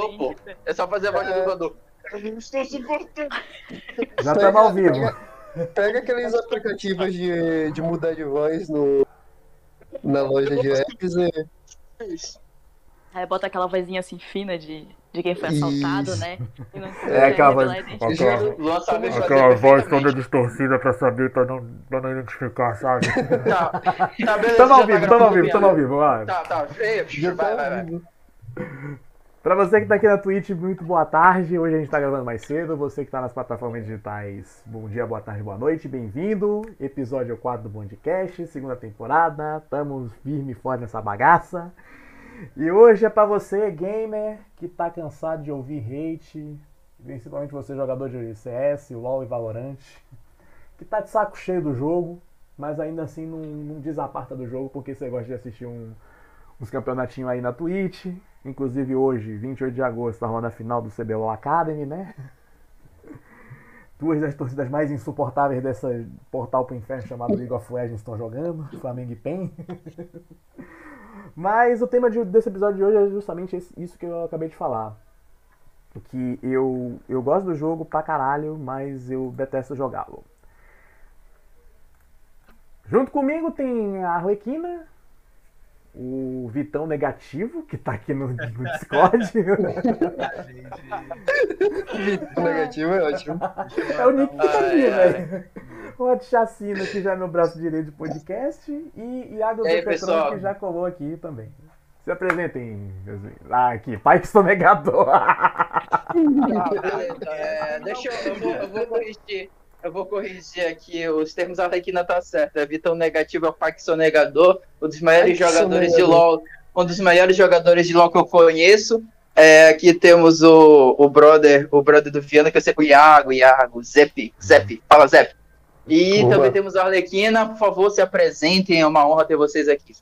dublador, pô. É só fazer a voz do dublador. Eu estou suportando. Já estamos ao vivo. Pega, pega aqueles aplicativos de, de mudar de voz no, na loja de apps e. É. Aí bota aquela vozinha assim fina de, de quem foi assaltado, Isso. né? E não É aquela voz. Aquela, aquela voz toda distorcida pra saber, pra não, pra não identificar, sabe? Tá, tá beleza. Tamo ao tá vivo, tamo ao vivo, tamo ao vivo, vai. Tá, tá. Ei, Já vai, tá vai, vai. Pra você que tá aqui na Twitch, muito boa tarde. Hoje a gente tá gravando mais cedo. Você que tá nas plataformas digitais, bom dia, boa tarde, boa noite, bem-vindo. Episódio 4 do Bondcast, segunda temporada. Tamo firme e forte nessa bagaça. E hoje é pra você, gamer, que tá cansado de ouvir hate, principalmente você, jogador de CS, LoL e Valorant, que tá de saco cheio do jogo, mas ainda assim não, não desaparta do jogo porque você gosta de assistir um, uns campeonatinhos aí na Twitch. Inclusive hoje, 28 de agosto, tá rolando a final do CBLOL Academy, né? Duas das torcidas mais insuportáveis dessa portal pro inferno chamado League of Legends estão jogando, Flamengo e PEN. Mas o tema de- desse episódio de hoje é justamente isso que eu acabei de falar. Que eu, eu gosto do jogo pra caralho, mas eu detesto jogá-lo. Junto comigo tem a Arlequina, o Vitão Negativo, que tá aqui no, no Discord. O negativo é ótimo. é o Nick que tá aqui, Ai, ai. velho. O Chacina, que já é meu braço direito de podcast. E Iago Petrão, pessoal? que já colou aqui também. Se apresentem. meus- Ah, aqui, pai que sou negador. Ah. É, deixa eu, eu vou, eu vou corrigir. Eu vou corrigir aqui os termos Arlequina tá certo. É Vitão negativo é o Paxson negador, um dos maiores Paxson jogadores de negador. LoL, um dos maiores jogadores de LoL que eu conheço. É, aqui temos o, o brother, o brother do Viana, que eu sei, o Iago, Iago, Zep, Zep, fala Zep. E Boa. também temos a Arlequina, por favor, se apresentem, é uma honra ter vocês aqui.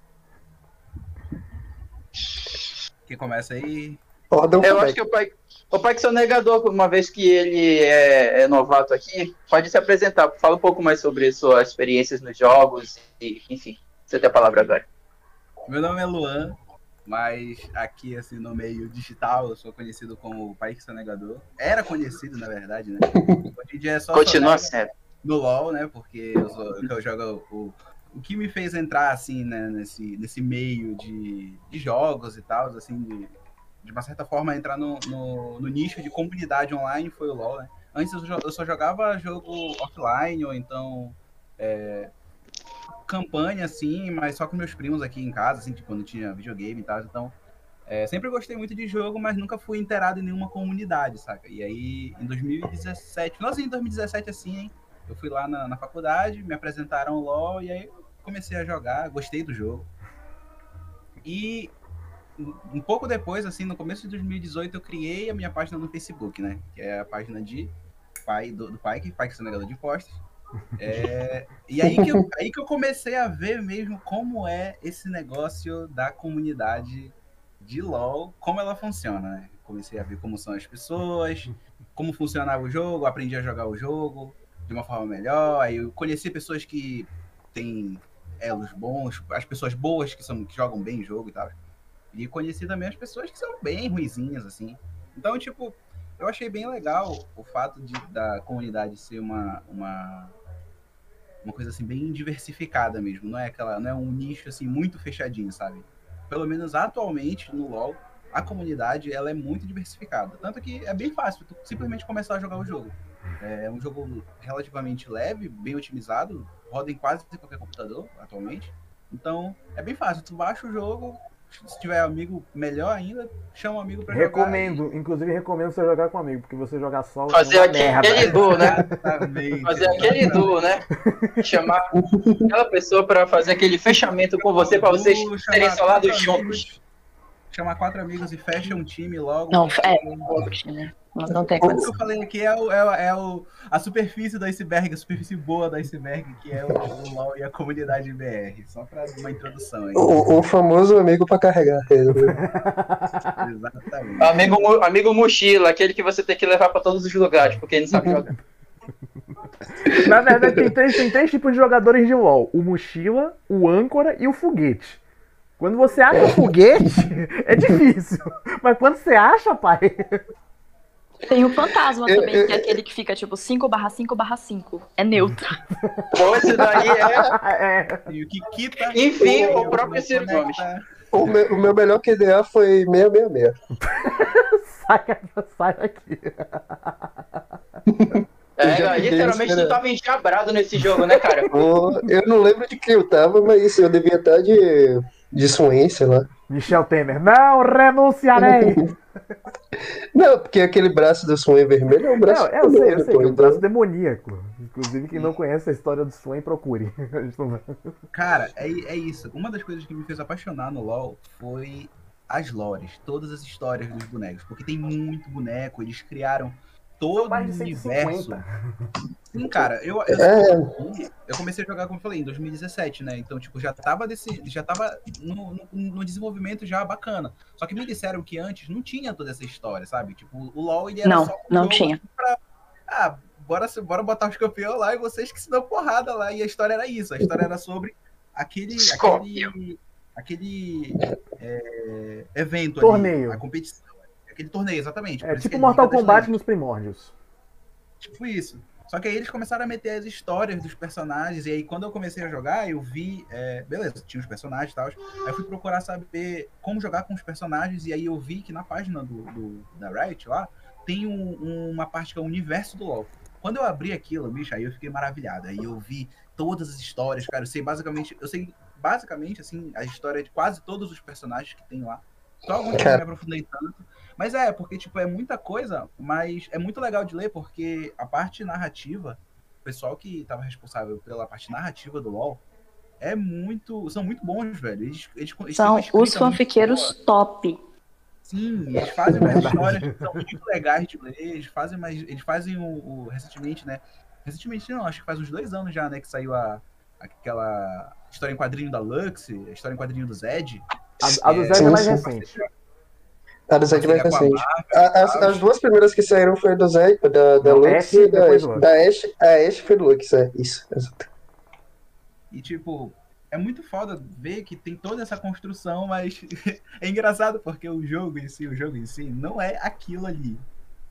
Quem começa aí? Ordem Eu acho que o pai, o pai que sou negador, uma vez que ele é, é novato aqui, pode se apresentar. Fala um pouco mais sobre suas experiências nos jogos e, enfim, você tem a palavra agora. Meu nome é Luan, mas aqui, assim, no meio digital, eu sou conhecido como Pai que Sonegador. Era conhecido, na verdade, né? Hoje em dia é só Continua sendo. no LoL, né? Porque eu, sou, eu jogo o, o que me fez entrar, assim, né, nesse, nesse meio de, de jogos e tal, assim, de, de uma certa forma entrar no, no, no nicho de comunidade online foi o LoL, né? Antes eu, só jogava jogo offline ou então é, campanha, assim, mas só com meus primos aqui em casa, assim, tipo, quando tinha videogame e tal, então é, sempre gostei muito de jogo, mas nunca fui inteirado em nenhuma comunidade, saca? E aí, em 2017, finalzinho de 2017, assim, hein? Eu fui lá na, na faculdade, me apresentaram o LoL e aí comecei a jogar, gostei do jogo. E um- pouco depois, assim, no começo de 2018, eu criei a minha página no Facebook, né? Que é a página de pai do, do pai, que pai que é sonegador de impostos. É, e aí que, eu, aí que eu comecei a ver mesmo como é esse negócio da comunidade de LoL, como ela funciona, né? Comecei a ver como são as pessoas, como funcionava o jogo, aprendi a jogar o jogo de uma forma melhor. Aí eu conheci pessoas que têm elos bons, as pessoas boas que, são, que jogam bem o jogo e tal. E conheci também as pessoas que são bem ruizinhas, assim. Então, tipo, eu achei bem legal o fato de, da comunidade ser uma, uma, uma coisa assim bem diversificada mesmo. Não é aquela, não é um nicho assim muito fechadinho, sabe? Pelo menos atualmente no LoL, a comunidade ela é muito diversificada. Tanto que é bem fácil tu simplesmente começar a jogar o jogo. É um jogo relativamente leve, bem otimizado, roda em quase qualquer computador atualmente. Então, é bem fácil. Tu baixa o jogo, se tiver amigo, melhor ainda, chama um amigo pra jogar. Recomendo, inclusive recomendo você jogar com amigo, porque você jogar só Fazer aquele, duo, né? Fazer aquele duo, né? Chamar aquela pessoa pra fazer aquele fechamento com você, pra vocês serem amigos, juntos. Chamar quatro amigos e fecha um time logo. Não, é, né? Não, não tem O que condição. eu falei aqui é, o, é, o- é o, a superfície do iceberg, a superfície boa do iceberg, que é o, o LoL e a comunidade BR. Só pra uma introdução aí. O, o famoso amigo pra carregar. Exatamente. Amigo, amigo mochila, aquele que você tem que levar pra todos os lugares, porque ele não sabe jogar. Na verdade, tem três, tem três tipos de jogadores de LoL: o mochila, o âncora e o foguete. Quando você acha um foguete, é difícil. Mas quando você acha, pai. Tem o fantasma Eu- também, eu- que é aquele que fica tipo 5 barra 5 barra 5. É neutro. Pô, esse daí é. É. E o que. Enfim, o próprio Ciro conecta. Gomes. O meu, o meu melhor QDA foi 666. Sai, sai daqui. É, literalmente tu tava enjabrado nesse jogo, né, cara? Eu não lembro de quem eu tava, mas eu devia estar de, de Swain, sei lá. Michel Temer, não renunciarei! Não, porque aquele braço do Swain vermelho é um braço. Não, eu sei, eu sei, que é um então. braço demoníaco. Inclusive, quem não conhece a história do Swain, procure. Cara, é, é isso. Uma das coisas que me fez apaixonar no LoL foi as lores, todas as histórias dos bonecos. Porque tem muito boneco, eles criaram todo Mais o universo. 150. Sim, cara, eu, eu, É, eu comecei a jogar, como eu falei, em 2017, né? Então, tipo, já tava, desse, já tava no, no, no desenvolvimento já bacana. Só que me disseram que antes não tinha toda essa história, sabe? Tipo, o LoL, ele era Não, só um não tinha. pra- ah, bora, se- bora botar os campeões lá e vocês que se dão porrada lá. E a história era isso. A história era sobre aquele... aquele, aquele é, evento Torneio. ali, a competição. Aquele torneio, exatamente. É tipo Mortal Kombat nos primórdios. Tipo isso. Só que aí eles começaram a meter as histórias dos personagens. E aí, quando eu comecei a jogar, eu vi. é, beleza, tinha os personagens e tal. Aí eu fui procurar saber como jogar com os personagens. E aí eu vi que na página do, do- da Riot lá tem um- uma parte que é o universo do LoL. Quando eu abri aquilo, bicho, aí eu fiquei maravilhado. Aí eu vi todas as histórias, cara. Eu sei basicamente. Eu sei basicamente, assim, a história de quase todos os personagens que tem lá. Só alguns que eu não me aprofundei tanto. Mas é, porque, tipo, é muita coisa, mas é muito legal de ler, porque a parte narrativa, o pessoal que tava responsável pela parte narrativa do LoL, é muito. São muito bons, velho. Eles, eles, eles São os muito fanfiqueiros top. Sim, eles fazem umas histórias que são muito legais de ler. Eles fazem mais. Eles fazem o, o- recentemente, né? Recentemente não, acho que faz uns dois anos já, né? Que saiu a, aquela história em quadrinho da Lux, a história em quadrinho do Zed. A, a do É, Zé é mais sim, recente. A do Zed mais Parceria com a recente. A- As, as duas primeiras que saíram foi do Zed, da, da Lux e da Ash. Da Ash, a Ash foi do Lux, é. Isso, exato. E, tipo, é muito foda ver que tem toda essa construção, mas é engraçado porque o jogo em si, o jogo em si, não é aquilo ali.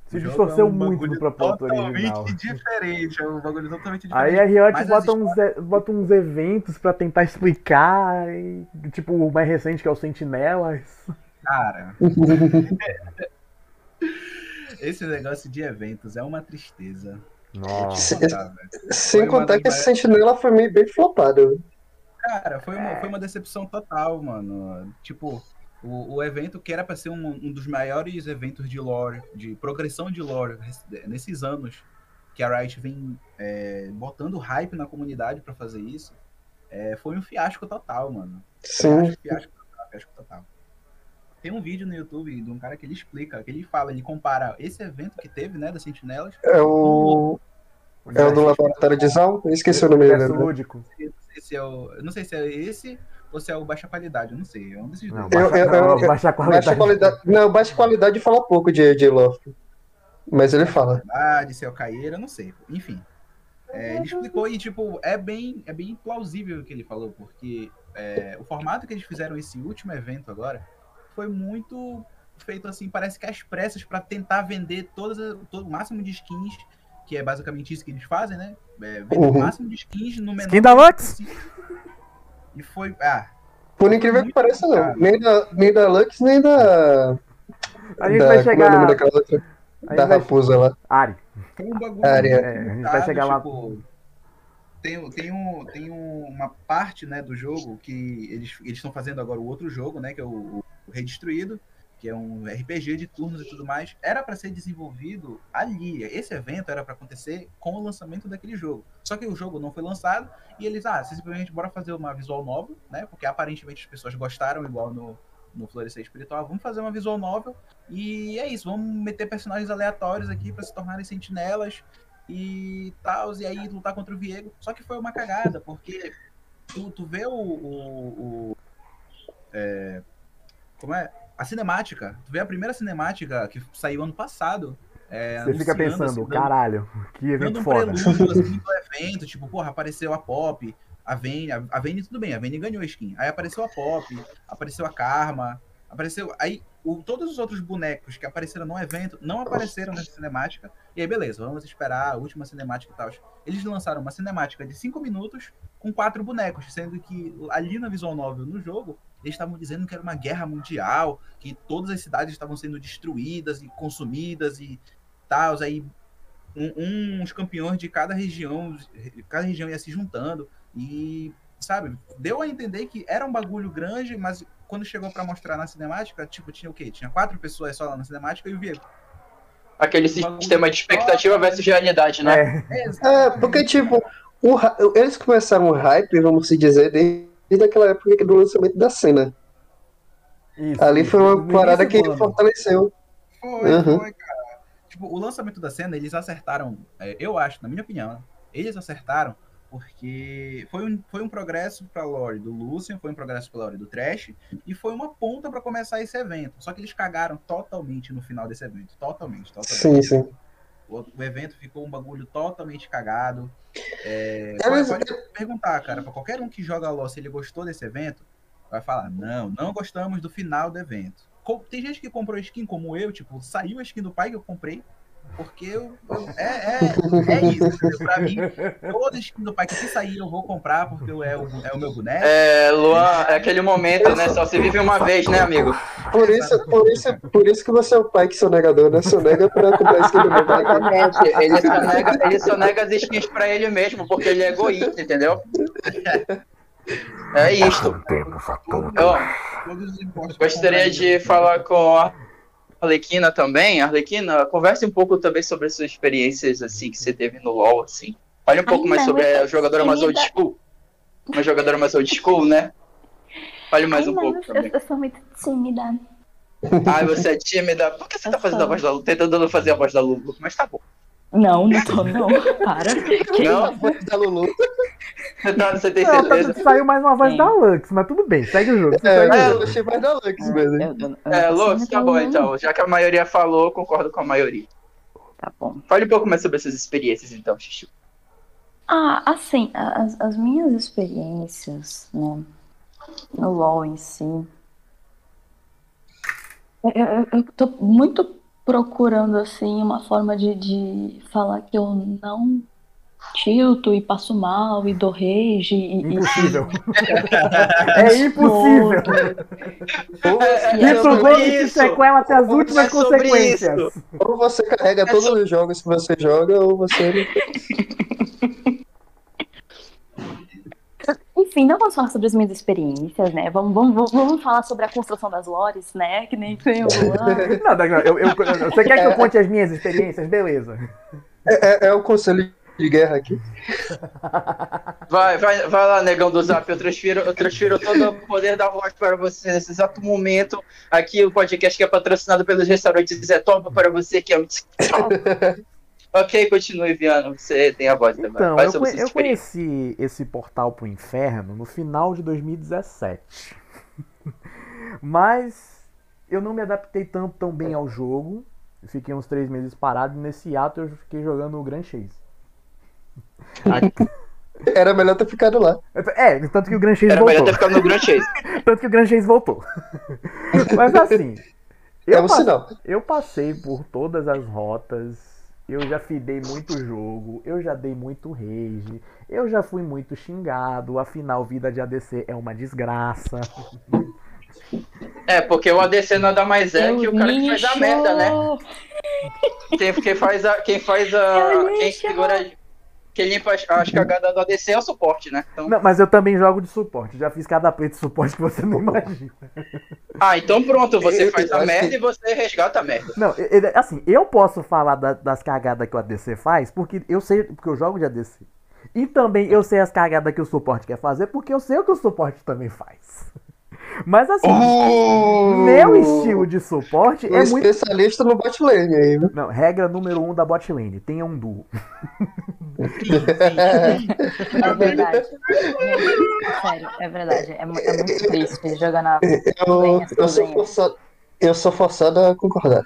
Se distorceu é um muito do propósito totalmente original. diferente, é um bagulho totalmente Aí diferente. a Riot bota uns, e- bota uns eventos pra tentar explicar. e, tipo, o mais recente que é o Sentinelas. Cara, esse negócio de eventos é uma tristeza. Nossa. Se- Tá. Sem contar que esse sentinela foi meio bem flopado. Cara, foi uma, foi uma decepção total, mano. Tipo, o, o evento que era pra ser um, um dos maiores eventos de lore, de progressão de lore nesses anos que a Riot vem é, botando hype na comunidade pra fazer isso, é, foi um fiasco total, mano. Sim. Fiasco, fiasco total, fiasco total. Tem um vídeo no YouTube de um cara que ele explica, que ele fala, ele compara esse evento que teve, né, das sentinelas, É o. É o do laboratório de Zal? Eu esqueci o nome dele. Universo né? lúdico. eu não sei se é o, eu não sei se é esse ou se é o baixa qualidade, eu não sei, é um desses Não, dois. Eu- baixa, eu- não, eu- baixa qualidade. Baixa qualidade. Não, baixa qualidade fala pouco de, de Loft. Mas ele fala. Ah, de ser o Caieira, eu não sei. Enfim. É, ele explicou e, tipo, é bem, é bem plausível o que ele falou, porque é, o formato que eles fizeram esse último evento agora foi muito feito assim, parece que às pressas para tentar vender todas, as- todo o máximo de skins, que é basicamente isso que eles fazem, né? É, vender Uhum. o máximo de skins no menor Skin da Lux? E foi. Ah, Por incrível que pareça, não. Nem da, nem da Lux, nem da. A gente da vai é chegar. daquela outra? A gente Da vai- raposa lá. Ari. Foi um bagulho Área. muito É, a gente vai chegar lá. tipo, Tem, tem, um, tem um- uma parte né, do jogo que eles eles estão fazendo agora o outro jogo, né? Que é o, o Redistruído, que é um RPG de turnos e tudo mais. Era para ser desenvolvido ali. Esse evento era para acontecer com o lançamento daquele jogo. Só que o jogo não foi lançado e eles, ah, simplesmente bora fazer uma visual novel, né? Porque aparentemente as pessoas gostaram igual no, no Florescer Espiritual. Vamos fazer uma visual novel e é isso. Vamos meter personagens aleatórios aqui para se tornarem sentinelas e tal, e aí lutar contra o Viego. Só que foi uma cagada, porque tu, tu vê o. o, o- é, como é? A cinemática. Tu vê a primeira cinemática que saiu ano passado. é, Você fica pensando, assim, caralho, que evento um foda. prelúdio assim, evento, tipo, porra, apareceu a Pop, a Vayne, a, a Vayne tudo bem, a Vayne ganhou a skin. Aí apareceu a Pop, apareceu a Karma, apareceu. Aí o- todos os outros bonecos que apareceram no evento não apareceram nessa cinemática. E aí, beleza, vamos esperar a última cinemática e tal. Eles lançaram uma cinemática de 5 minutos com quatro bonecos, sendo que ali na visual novel no jogo, eles estavam dizendo que era uma guerra mundial, que todas as cidades estavam sendo destruídas e consumidas e tal. Aí um- uns campeões de cada região, cada região ia se juntando e, sabe, deu a entender que era um bagulho grande, mas quando chegou pra mostrar na cinemática, tipo, tinha o quê? Tinha quatro pessoas só lá na cinemática e o Viego. Aquele sistema de expectativa versus realidade, né? É, É, porque, tipo, o eles começaram o hype, vamos se dizer, desde aquela época do lançamento da cena. isso, Ali foi uma parada que ano. fortaleceu. Foi, Uhum. foi, cara. Tipo, o lançamento da cena, eles acertaram, é, eu acho, na minha opinião, eles acertaram porque foi um, foi um progresso pra lore do Lucian, foi um progresso pra lore do Trash, e foi uma ponta pra começar esse evento. Só que eles cagaram totalmente no final desse evento. Totalmente, totalmente. Sim, sim. O, o evento ficou um bagulho totalmente cagado. É, É, pode, pode perguntar, cara, pra qualquer um que joga LoL se ele gostou desse evento, vai falar, não, não gostamos do final do evento. Tem gente que comprou skin como eu, tipo, saiu a skin do pai que eu comprei, porque eu, eu- é, é, é isso, entendeu? Pra mim, toda skin do pai que se sair eu vou comprar, porque eu- é o, é o meu boneco. É, Luan, é aquele momento, né? Só se vive uma vez, né, amigo? Por isso, por, isso, por isso que você é o pai que sonegador, né? Sonega pra comprar skin do meu pai. Exatamente. Ele só, nega, ele só nega as skins pra ele mesmo, porque ele é egoísta, entendeu? É isto. Todos os impostos gostaria de falar com a Arlequina também. Arlequina, converse um pouco também sobre as suas experiências, assim, que você teve no LoL, assim. Fale um pouco Ai, mais sobre a jogadora mais old school. Uma jogadora mais old school, né? Fale mais Ai, um pouco eu, também. eu sou muito tímida. Ai, você é tímida. Por que você Eu tá fazendo a sou. voz da Lulu? Tentando fazer a voz da Lulu, mas tá bom. Não, não tô, não. Para. Que Não? Foi da Lulu. Você, tá, você tem Não, tá- certeza? saiu mais uma voz Sim. da Lux, mas tudo bem, segue o jogo. É, segue jogo. eu achei mais da Lux mesmo. Eu- eu- eu É, Lux, tá bom então. Já que a maioria falou, concordo com a maioria. Tá bom. Fale um pouco mais sobre essas experiências, então, Xixi. Ah, assim, as, as minhas experiências, né, no LoL em si, eu, eu, eu tô muito procurando, assim, uma forma de, de falar que eu não tilto e passo mal e dou rage e, e- Impossível. é impossível. É, é Isso te isso. sequela até as últimas É consequências. isso. Ou você carrega É todos os jogos que você joga, ou você. Enfim, não vamos falar sobre as minhas experiências, né? Vamos, vamos, vamos, falar sobre a construção das lores, né? Que nem foi o. Não, não, eu, eu- eu- você quer que eu conte as minhas experiências? Beleza. É, é o conselho de guerra aqui. Vai, vai, vai lá, negão do zap. Eu transfiro, eu transfiro todo o poder da voz para você nesse exato momento. Aqui o podcast que é patrocinado pelos restaurantes Zé Top para você que é um. ok, continue, Viano. Você tem a voz também. Então, eu, eu conheci esse portal pro inferno no final de 2017. Mas eu não me adaptei tanto tão bem ao jogo. Eu Fiquei uns três meses parado e nesse ato eu fiquei jogando o Grand Chase. Era melhor ter ficado lá. É, tanto que o Grand Chase Era melhor voltou. ter ficado no Grand Chase. Tanto que o Grand Chase voltou. Mas assim, É eu, um passe- sinal. eu passei por todas as rotas. Eu já fidei muito jogo, eu já dei muito rage, eu já fui muito xingado, afinal vida de ADC é uma desgraça. É, porque o ADC nada mais é Eu que o cara que faz a merda, né? Quem, quem faz a. Quem faz a. Eu Quem lixo! segura. Quem limpa as, as cagadas do ADC é o suporte, né? Então, Não, mas eu também jogo de suporte, já fiz cada play de suporte que você não imagina. ah, então pronto, você Eu- faz eu a merda que- e você resgata a merda. Não, e- e- assim, eu posso falar da- das cagadas que o ADC faz, porque eu sei, porque eu jogo de ADC. E também eu sei as cagadas que o suporte quer fazer, porque eu sei o que o suporte também faz. Mas assim, meu estilo de suporte Um é muito. especialista no bot lane aí, viu? Não, regra número um da bot lane, tenha um duo. É verdade. Sério, é verdade. É, é muito triste jogar na. Eu, Venha, eu, sou forçado, eu sou forçado a concordar.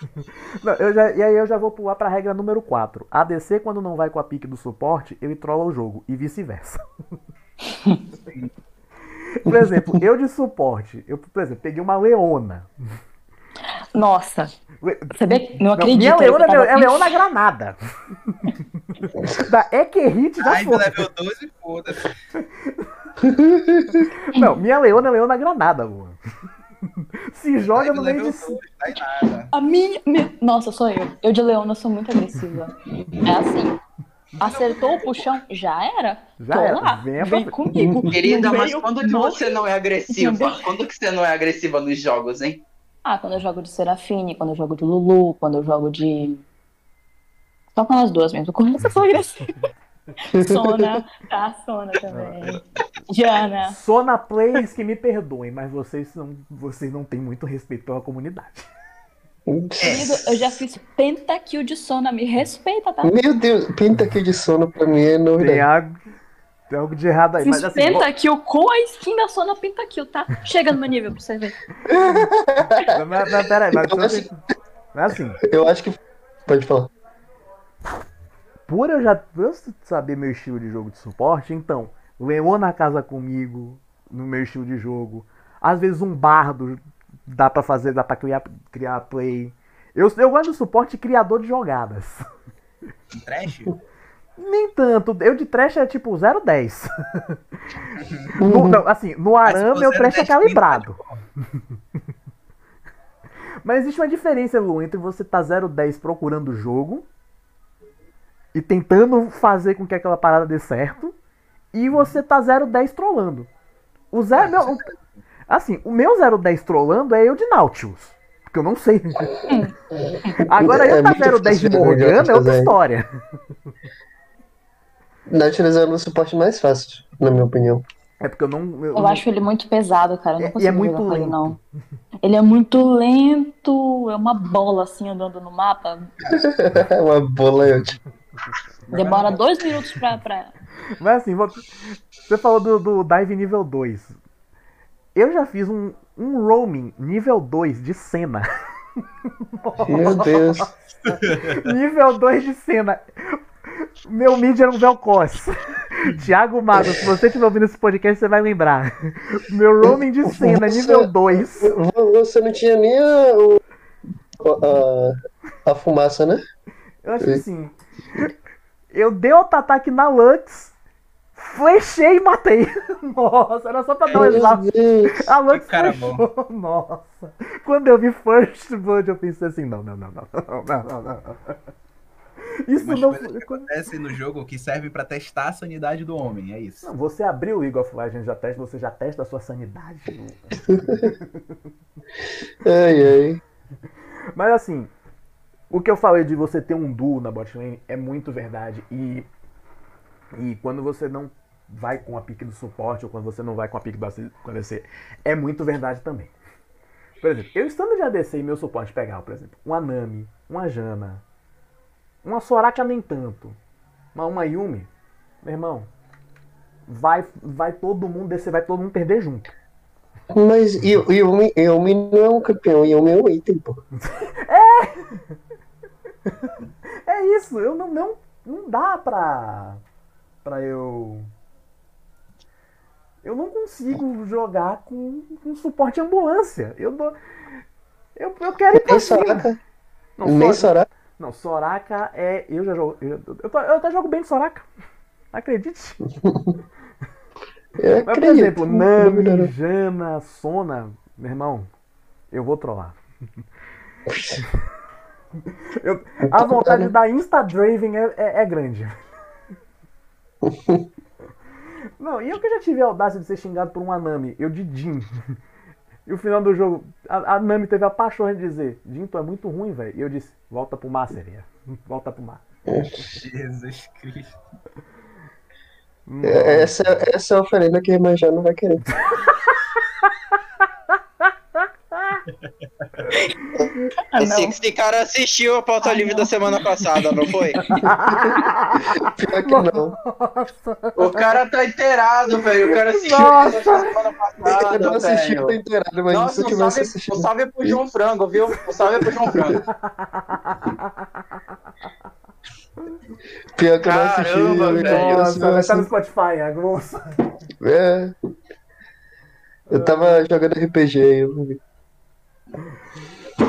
Não, eu já- e aí eu já vou pular pra regra número 4. ADC, quando não vai com a pique do suporte, ele trola o jogo, e vice-versa. Por exemplo, eu de suporte, eu, por exemplo, peguei uma leona. Nossa, você vê? Não Não, acredito. minha leona tava- é leona granada. da Ekehit já Ai, do foi. level 12, foda-se. Não, minha leona é leona granada, Luan. Se joga Ai, no meio level de. 12, tá em nada. A minha, minha- Nossa, sou eu. Eu de Leona sou muito agressiva. É assim. Acertou o puxão, já era. Já Tô era. lá. Venha Vem pra- comigo. Querida, mas quando que você não é agressiva? Quando que você não é agressiva nos jogos, hein? Ah, quando eu jogo de Serafine, quando eu jogo de Lulu, quando eu jogo de. Só com as duas mesmo. Essa eu sou agressiva. Sona, tá? Sona também. Diana. Sona Plays que me perdoem, mas vocês não, vocês não têm muito respeito pela comunidade. Querido, eu já fiz pentakill de Sona, me respeita, tá? Meu Deus, aqui de sono pra mim é Tem novidade. algo, tem algo de errado aí. Fiz Mas assim, vou- pentakill com a skin da Sona pentakill, tá? Chega no meu nível pra você ver. mas, mas peraí, mas, Eu acho- mas assim, Eu acho que. Pode falar. por eu já por eu saber meu estilo de jogo de suporte, então, Leona casa comigo, no meu estilo de jogo. Às vezes um bardo dá pra fazer, dá pra criar, criar play. Eu, eu gosto do suporte criador de jogadas. Trash? Nem tanto. Eu de trash é tipo 0,10. No- não, assim, no arame for meu trash é 0,10 calibrado. Mas existe uma diferença, Lu, entre você tá 010 procurando o jogo e tentando fazer com que aquela parada dê certo e você tá 010 trollando. O zero, meu, o- assim, o meu 010 trollando é eu de Nautilus. Porque eu não sei. Agora eu É tá muito 010 de Morgana é outra história. Nautilus é o suporte mais fácil, na minha opinião. É porque eu não. Eu, Eu acho ele muito pesado, cara. Eu não É- e consigo é muito jogar com ele, lento. não. Ele é muito lento, é uma bola assim andando no mapa. É uma bola. eu- Demora dois minutos pra. pra... Mas assim, você falou do, do Dive nível 2. Eu já fiz um, um roaming nível 2 de cena. Meu Deus. nível 2 de cena. Meu mid era um Velcos. Thiago Mago, se você estiver ouvindo esse podcast, você vai lembrar. Meu roaming de cena, Você- nível 2. Vo- Você não tinha nem a, o- a, a fumaça, né? Eu acho que assim. Eu dei outro ataque na Lux, flechei e matei. Nossa, era só pra dar um exato. A Lux cara flechou. Nossa. Quando eu vi First Blood, eu pensei assim: não, não, não, não, não, não, não. Isso não coisas que foi. acontecem no jogo que servem pra testar a sanidade do homem, é isso. Não, você abriu o League of Legends já testa, você já testa a sua sanidade. Ai, ai. Mas assim, o que eu falei de você ter um duo na bot lane é muito verdade. E, e quando você não vai com a pique do suporte ou quando você não vai com a pique do ADC, é muito verdade também. Por exemplo, eu estando de ADC e meu suporte pegar, por exemplo, uma Nami, uma Jana, uma Soraka nem tanto, uma, uma Yumi, meu irmão, vai, vai todo mundo descer, vai todo mundo perder junto. Mas Yumi, Yumi não é um campeão, Yumi é um item, pô. É isso, eu não, não, não dá pra, pra eu. Eu não consigo jogar com, com suporte ambulância. Eu dou. Eu, eu quero ir pra Nem cima. Soraka. Não, Nem Sor- Soraka. não, Soraka é. Eu já jogo. Eu, eu, eu até jogo bem de Soraka. Acredite. Mas, por exemplo, Nami. Jana, Sona, meu irmão, eu vou trollar. Eu- a vontade de dar Insta-Draven é, é- é grande. Não, e eu que já tive a audácia de ser xingado por uma Nami, eu de Jin. E o final do jogo, a, a Nami teve a paixão de dizer: Jin, tu é muito ruim, velho. E eu disse: volta pro mar, sereia. Volta pro mar. Jesus Cristo. É, Essa, essa é a oferenda que a Iemanjá não vai querer. Ah, Esse, não. esse cara assistiu a pauta livre da semana passada, não foi? Pior que não. O cara tá inteirado, velho. O cara assistiu Nossa. a semana Eu não passada, assisti, velho. tô inteirado, mas Nossa, se eu tivesse salve, assistido. um salve pro João Frango, viu? Um salve pro João Frango. Pior que eu não assisti. Caramba, eu- velho. eu- Nossa, eu- vai estar no Spotify, agosto. É. Eu tava jogando RPG, eu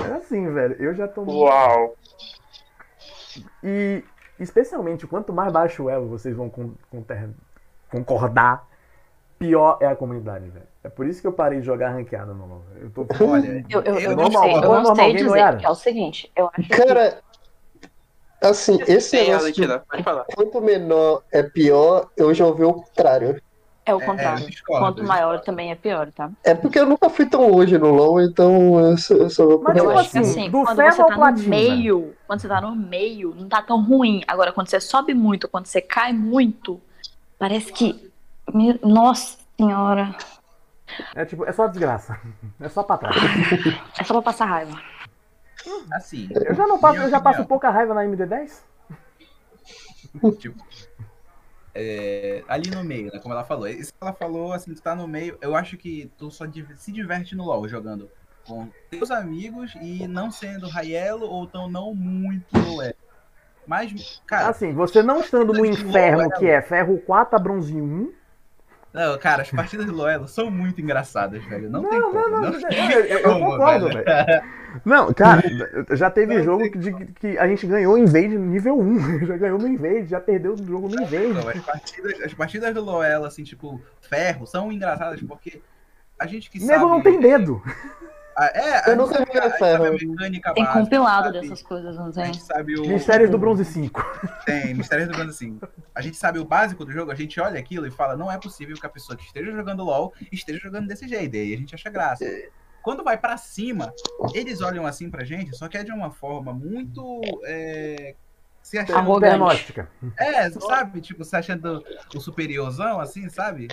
É assim, velho. Eu já tô. Uau. E especialmente quanto mais baixo o elo vocês vão con- concordar, pior é a comunidade, velho. É por isso que eu parei de jogar ranqueada no LoL. Eu tô Olha, Eu, eu, eu, Eu não normal, sei, eu normal, não normal, sei dizer, que é o seguinte, eu acho que Cara, assim, esse negócio de falar. quanto menor é pior, eu já ouvi o contrário. É o É, contrário. eu discordo, Quanto eu maior também é pior, tá? É porque eu nunca fui tão longe no LoL, então eu só, eu só vou Mas, Eu tipo relaxo. acho que assim, assim, do quando ferro você ao tá no platino, meio, quando você tá no meio, não tá tão ruim. Agora, quando você sobe muito, quando você cai muito, parece que. Nossa senhora. É tipo, é só desgraça. É só pra trás. É só pra passar raiva. Assim, Eu já não passo, eu já passo pouca raiva na MD10? tipo, é, ali no meio, né? Como ela falou. Isso que ela falou, assim, tu tá no meio. Eu acho que tu só se diverte no LoL jogando com teus amigos e não sendo Raielo ou tão não muito é. Mas, cara, Assim, você não estando no inferno, que é ferro 4 a bronze 1. Não, cara, as partidas do LoL são muito engraçadas, velho. Não, tem Não, como. não, não, não eu, tem eu- eu concordo, velho. velho. Não, cara, já teve Não jogo de- que a gente ganhou Invade nível 1. Já ganhou no Invade, já perdeu o jogo no Não, Invade. as, partidas, as partidas do LoL, assim, tipo, ferro, são engraçadas porque a gente que nego sabe... não tem dedo. Ah, É, Eu nunca sabe a ferro. mecânica Tem básica, compilado sabe? dessas coisas, não A tem? gente sabe o... Mistérios do Bronze 5. Tem, Mistérios do Bronze 5. A gente sabe o básico do jogo, a gente olha aquilo e fala, não é possível que a pessoa que esteja jogando LoL esteja jogando desse jeito. E aí a gente acha graça. Quando vai pra cima, eles olham assim pra gente, só que é de uma forma muito... é, se achando... Arrogante. Diagnóstica. É, sabe? Tipo, se achando o superiorzão, assim, sabe?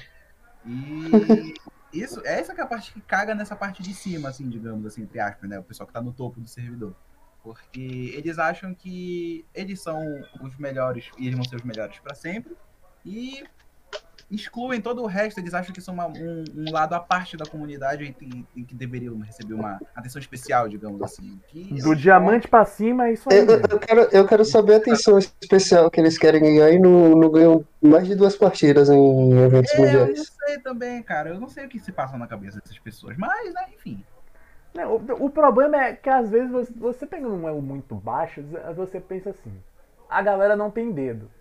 E isso, essa que é a parte que caga nessa parte de cima, assim, digamos assim, entre aspas, né? O pessoal que tá no topo do servidor. Porque eles acham que eles são os melhores e eles vão ser os melhores pra sempre. E excluem todo o resto, eles acham que são uma- um, um lado à parte da comunidade e, que- e que deveriam receber uma atenção especial, digamos assim. Que Do diamante pra cima é isso aí. Eu, eu- quero, eu quero saber a atenção especial que eles querem ganhar e não, não ganham mais de duas partidas em eventos É, eu não mundiais. sei também, cara. Eu não sei o que se passa na cabeça dessas pessoas. Mas, né, enfim. Né, O, o problema é que às vezes você, você pega um elo muito baixo, você pensa assim, a galera não tem dedo.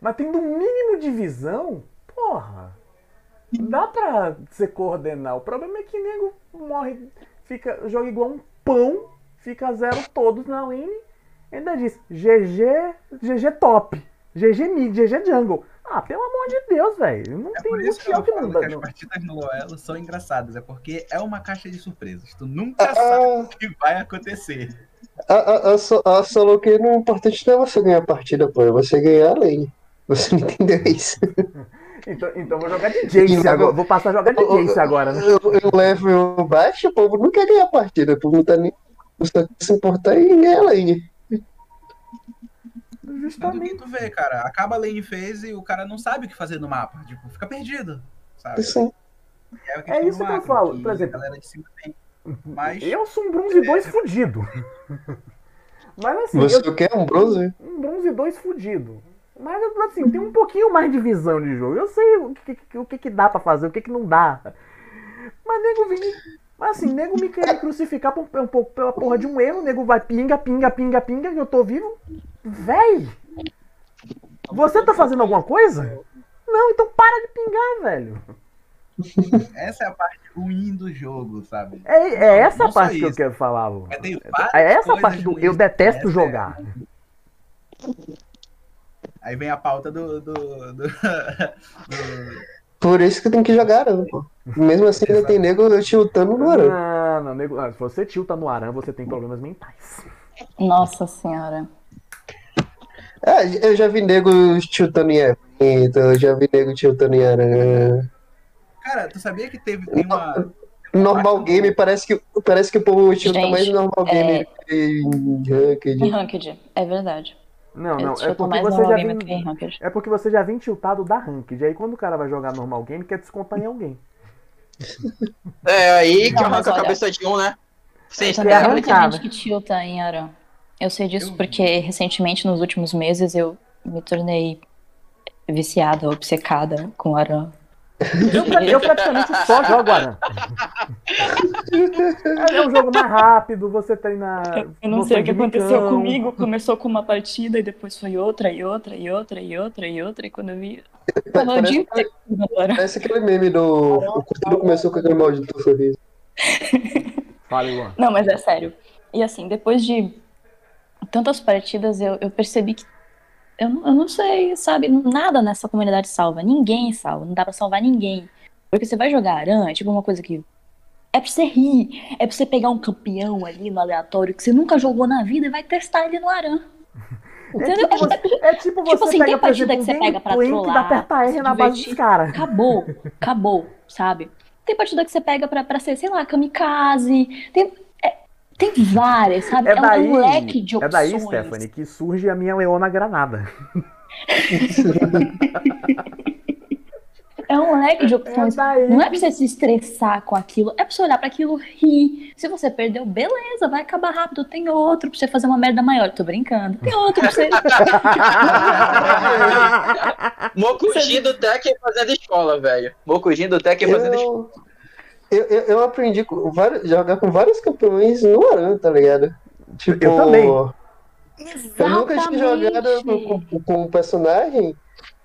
Mas tendo um mínimo de visão, porra, dá pra você coordenar. O problema é que nego morre, fica, joga igual um pão, fica zero todos na lane, ainda diz GG, GG top, GG mid, GG jungle. Ah, pelo amor de Deus, velho. Não É tem isso que motivo eu que não dá. as não- partidas no LoL são engraçadas. É porque é uma caixa de surpresas. Tu nunca sabe Ah, o que vai acontecer. a, a, a, so- a solo que o importante não é você ganhar a partida, pô, é você ganhar a lane. Você não entendeu isso? Então, então vou jogar de Jace agora. Vou passar a jogar de Jace agora, né? Eu, eu levo eu baixo, o povo não quer ganhar a partida, o povo não tá nem só quer se importar em ganhar a lane. Que Justamente. tu vê, cara? Acaba a lane phase e o cara não sabe o que fazer no mapa. Tipo, fica perdido. Sabe? A questão É isso do que eu macro, falo, que por exemplo. A galera de cima tem. Mas. Eu sou um bronze 2 fudido. Mas assim, você eu, quer um bronze? um bronze 2 fudido. Mas assim, tem um pouquinho mais de visão de jogo. Eu sei o que, o que, que dá pra fazer, o que, que não dá. Mas nego vem. Mas assim, nego me quer crucificar por, um pouco pela porra de um erro. Nego vai pinga, pinga, pinga, pinga, e eu tô vivo. Véi! Você tá fazendo alguma coisa? Não, então para de pingar, velho. Essa é a parte ruim do jogo, sabe? É, é essa Não parte que eu isso. quero falar. É, É essa parte do eu detesto é- jogar. Aí vem a pauta do. do, do- do- Por isso que tem que jogar Aran, pô. Mesmo assim ainda tem nego tiltando no Aran. Não, não, nego, ah, se você tilta no Aran, você tem problemas mentais. Nossa senhora. Ah, eu já vi nego tiltando em evento, eu já vi nego tiltando em Aran. Cara, tu sabia que teve tem uma. Normal game parece que, parece que o povo tilta mais normal game em Em ranked. Ranked, é verdade. Não, não, é chutam porque mais você já vem. É porque você já vem tiltado da ranked. Aí quando o cara vai jogar normal game, quer descontar em alguém. É aí que Não, arranca a cabeça de um, né? Você também é muita gente que tilta em Aran. Eu sei disso Eu- porque recentemente, nos últimos meses, eu me tornei viciada, obcecada com Aran. Eu, eu praticamente só jogo Aran. É, um jogo mais rápido, você treina. Eu não sei o que aconteceu micão. comigo. Começou com uma partida e depois foi outra, e outra, e outra, e outra, e outra. E quando eu vi. Parece, parece aquele meme do. O Cthulhu começou com aquele maldito sorriso. Fala, Luan. Não, mas é sério. E assim, depois de tantas partidas, eu, eu percebi que. Eu, não- eu não sei, sabe? Nada nessa comunidade salva. Ninguém salva. Não dá pra salvar ninguém. Porque você vai jogar Aran, é tipo uma coisa que. É pra você rir. É pra você pegar um campeão ali no aleatório que você nunca jogou na vida e vai testar ele no Aran. É tipo, você, é tipo você Tipo assim, pega, tem partida exemplo, que você pega pra gameplay que dá trollar, aperta R na base dos caras. Acabou, acabou, sabe? Tem partida que você pega pra, pra ser, sei lá, kamikaze. Tem, tem várias, sabe? É um- daí, um leque de é opções. daí, Stephanie, que surge a minha Leona Granada. É um leque de opções. daí. Não é pra você se estressar com aquilo, é pra você olhar pra aquilo rir. Se você perdeu, beleza, vai acabar rápido. Tem outro pra você fazer uma merda maior. Tô brincando. Tem outro pra você. Mokujin do Tekken fazendo escola, velho. Mokujin do Tekken fazendo escola. Eu, eu, eu, aprendi com vários, jogar com vários campeões no Aran, tá ligado? Tipo, Eu também. Eu nunca tinha jogado com, com, com um personagem.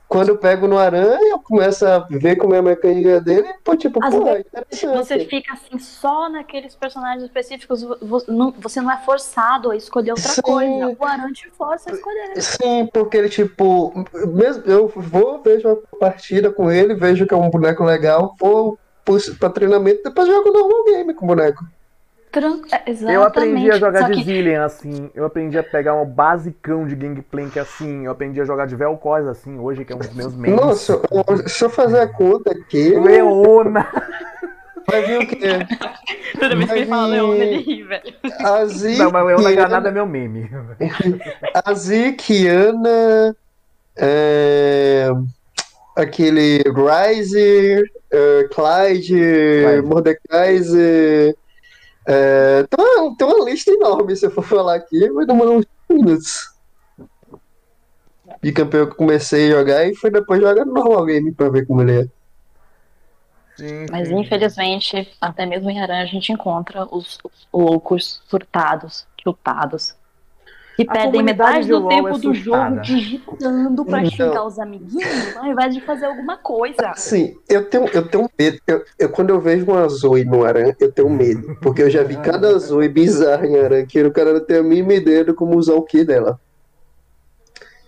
Quando eu pego no Aran, eu começo a ver como é a mecânica dele e, pô, tipo, Às pô, é interessante. Você fica assim só naqueles personagens específicos. Você não é forçado a escolher outra Sim. coisa. O Aran te força a escolher. Sim, porque ele, tipo, mesmo eu vou, vejo uma partida com ele, vejo que é um boneco legal, vou pra treinamento, depois jogo normal game com o boneco. Tran- é, Exatamente. Eu aprendi a jogar Só de que Zillion assim. Eu aprendi a pegar um basicão de Gangplank assim. Eu aprendi a jogar de Vel'Koz assim, hoje, que é um dos meus mains. Nossa, se eu fazer a conta aqui, Leona! vai vir o quê? Toda vez que ele fala Leona, ele ri, velho. A Zik, Não, mas Leona Granada é meu meme. a Zik, Ana, é, aquele Ryze, é, Clyde, Clyde. Mordekaiser. É, tem, uma, tem uma lista enorme, se eu for falar aqui, vai demorar uns minutos. De campeão que comecei a jogar e foi depois jogar no normal game pra ver como ele é. Sim, Mas sim. infelizmente, até mesmo em Aran a gente encontra os, os loucos surtados, chutados. Que A comunidade metade de do LoL tempo é do jogo digitando pra Então. xingar os amiguinhos, ao invés de fazer alguma coisa. Sim, eu tenho, eu tenho medo. Eu, eu- quando eu vejo uma Zoe no Aran, eu tenho medo. Porque eu já vi cada Zoe bizarra em Aran que o cara não tem a mínima ideia de como usar o que dela.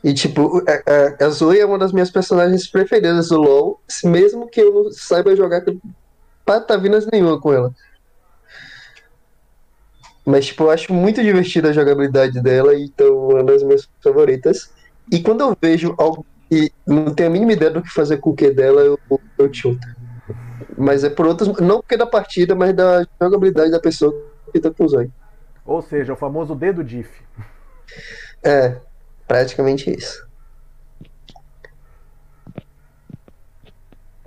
E tipo, a, a, a Zoe é uma das minhas personagens preferidas do LoL, mesmo que eu não saiba jogar patavinas nenhuma com ela. Mas tipo, eu acho muito divertida a jogabilidade dela, então é uma das minhas favoritas. E quando eu vejo algo e não tenho a mínima ideia do que fazer com o que dela, eu, eu tilto. Mas é por outras. Não porque da partida, mas da jogabilidade da pessoa que tá olhos. Ou seja, o famoso dedo diff. É, praticamente isso.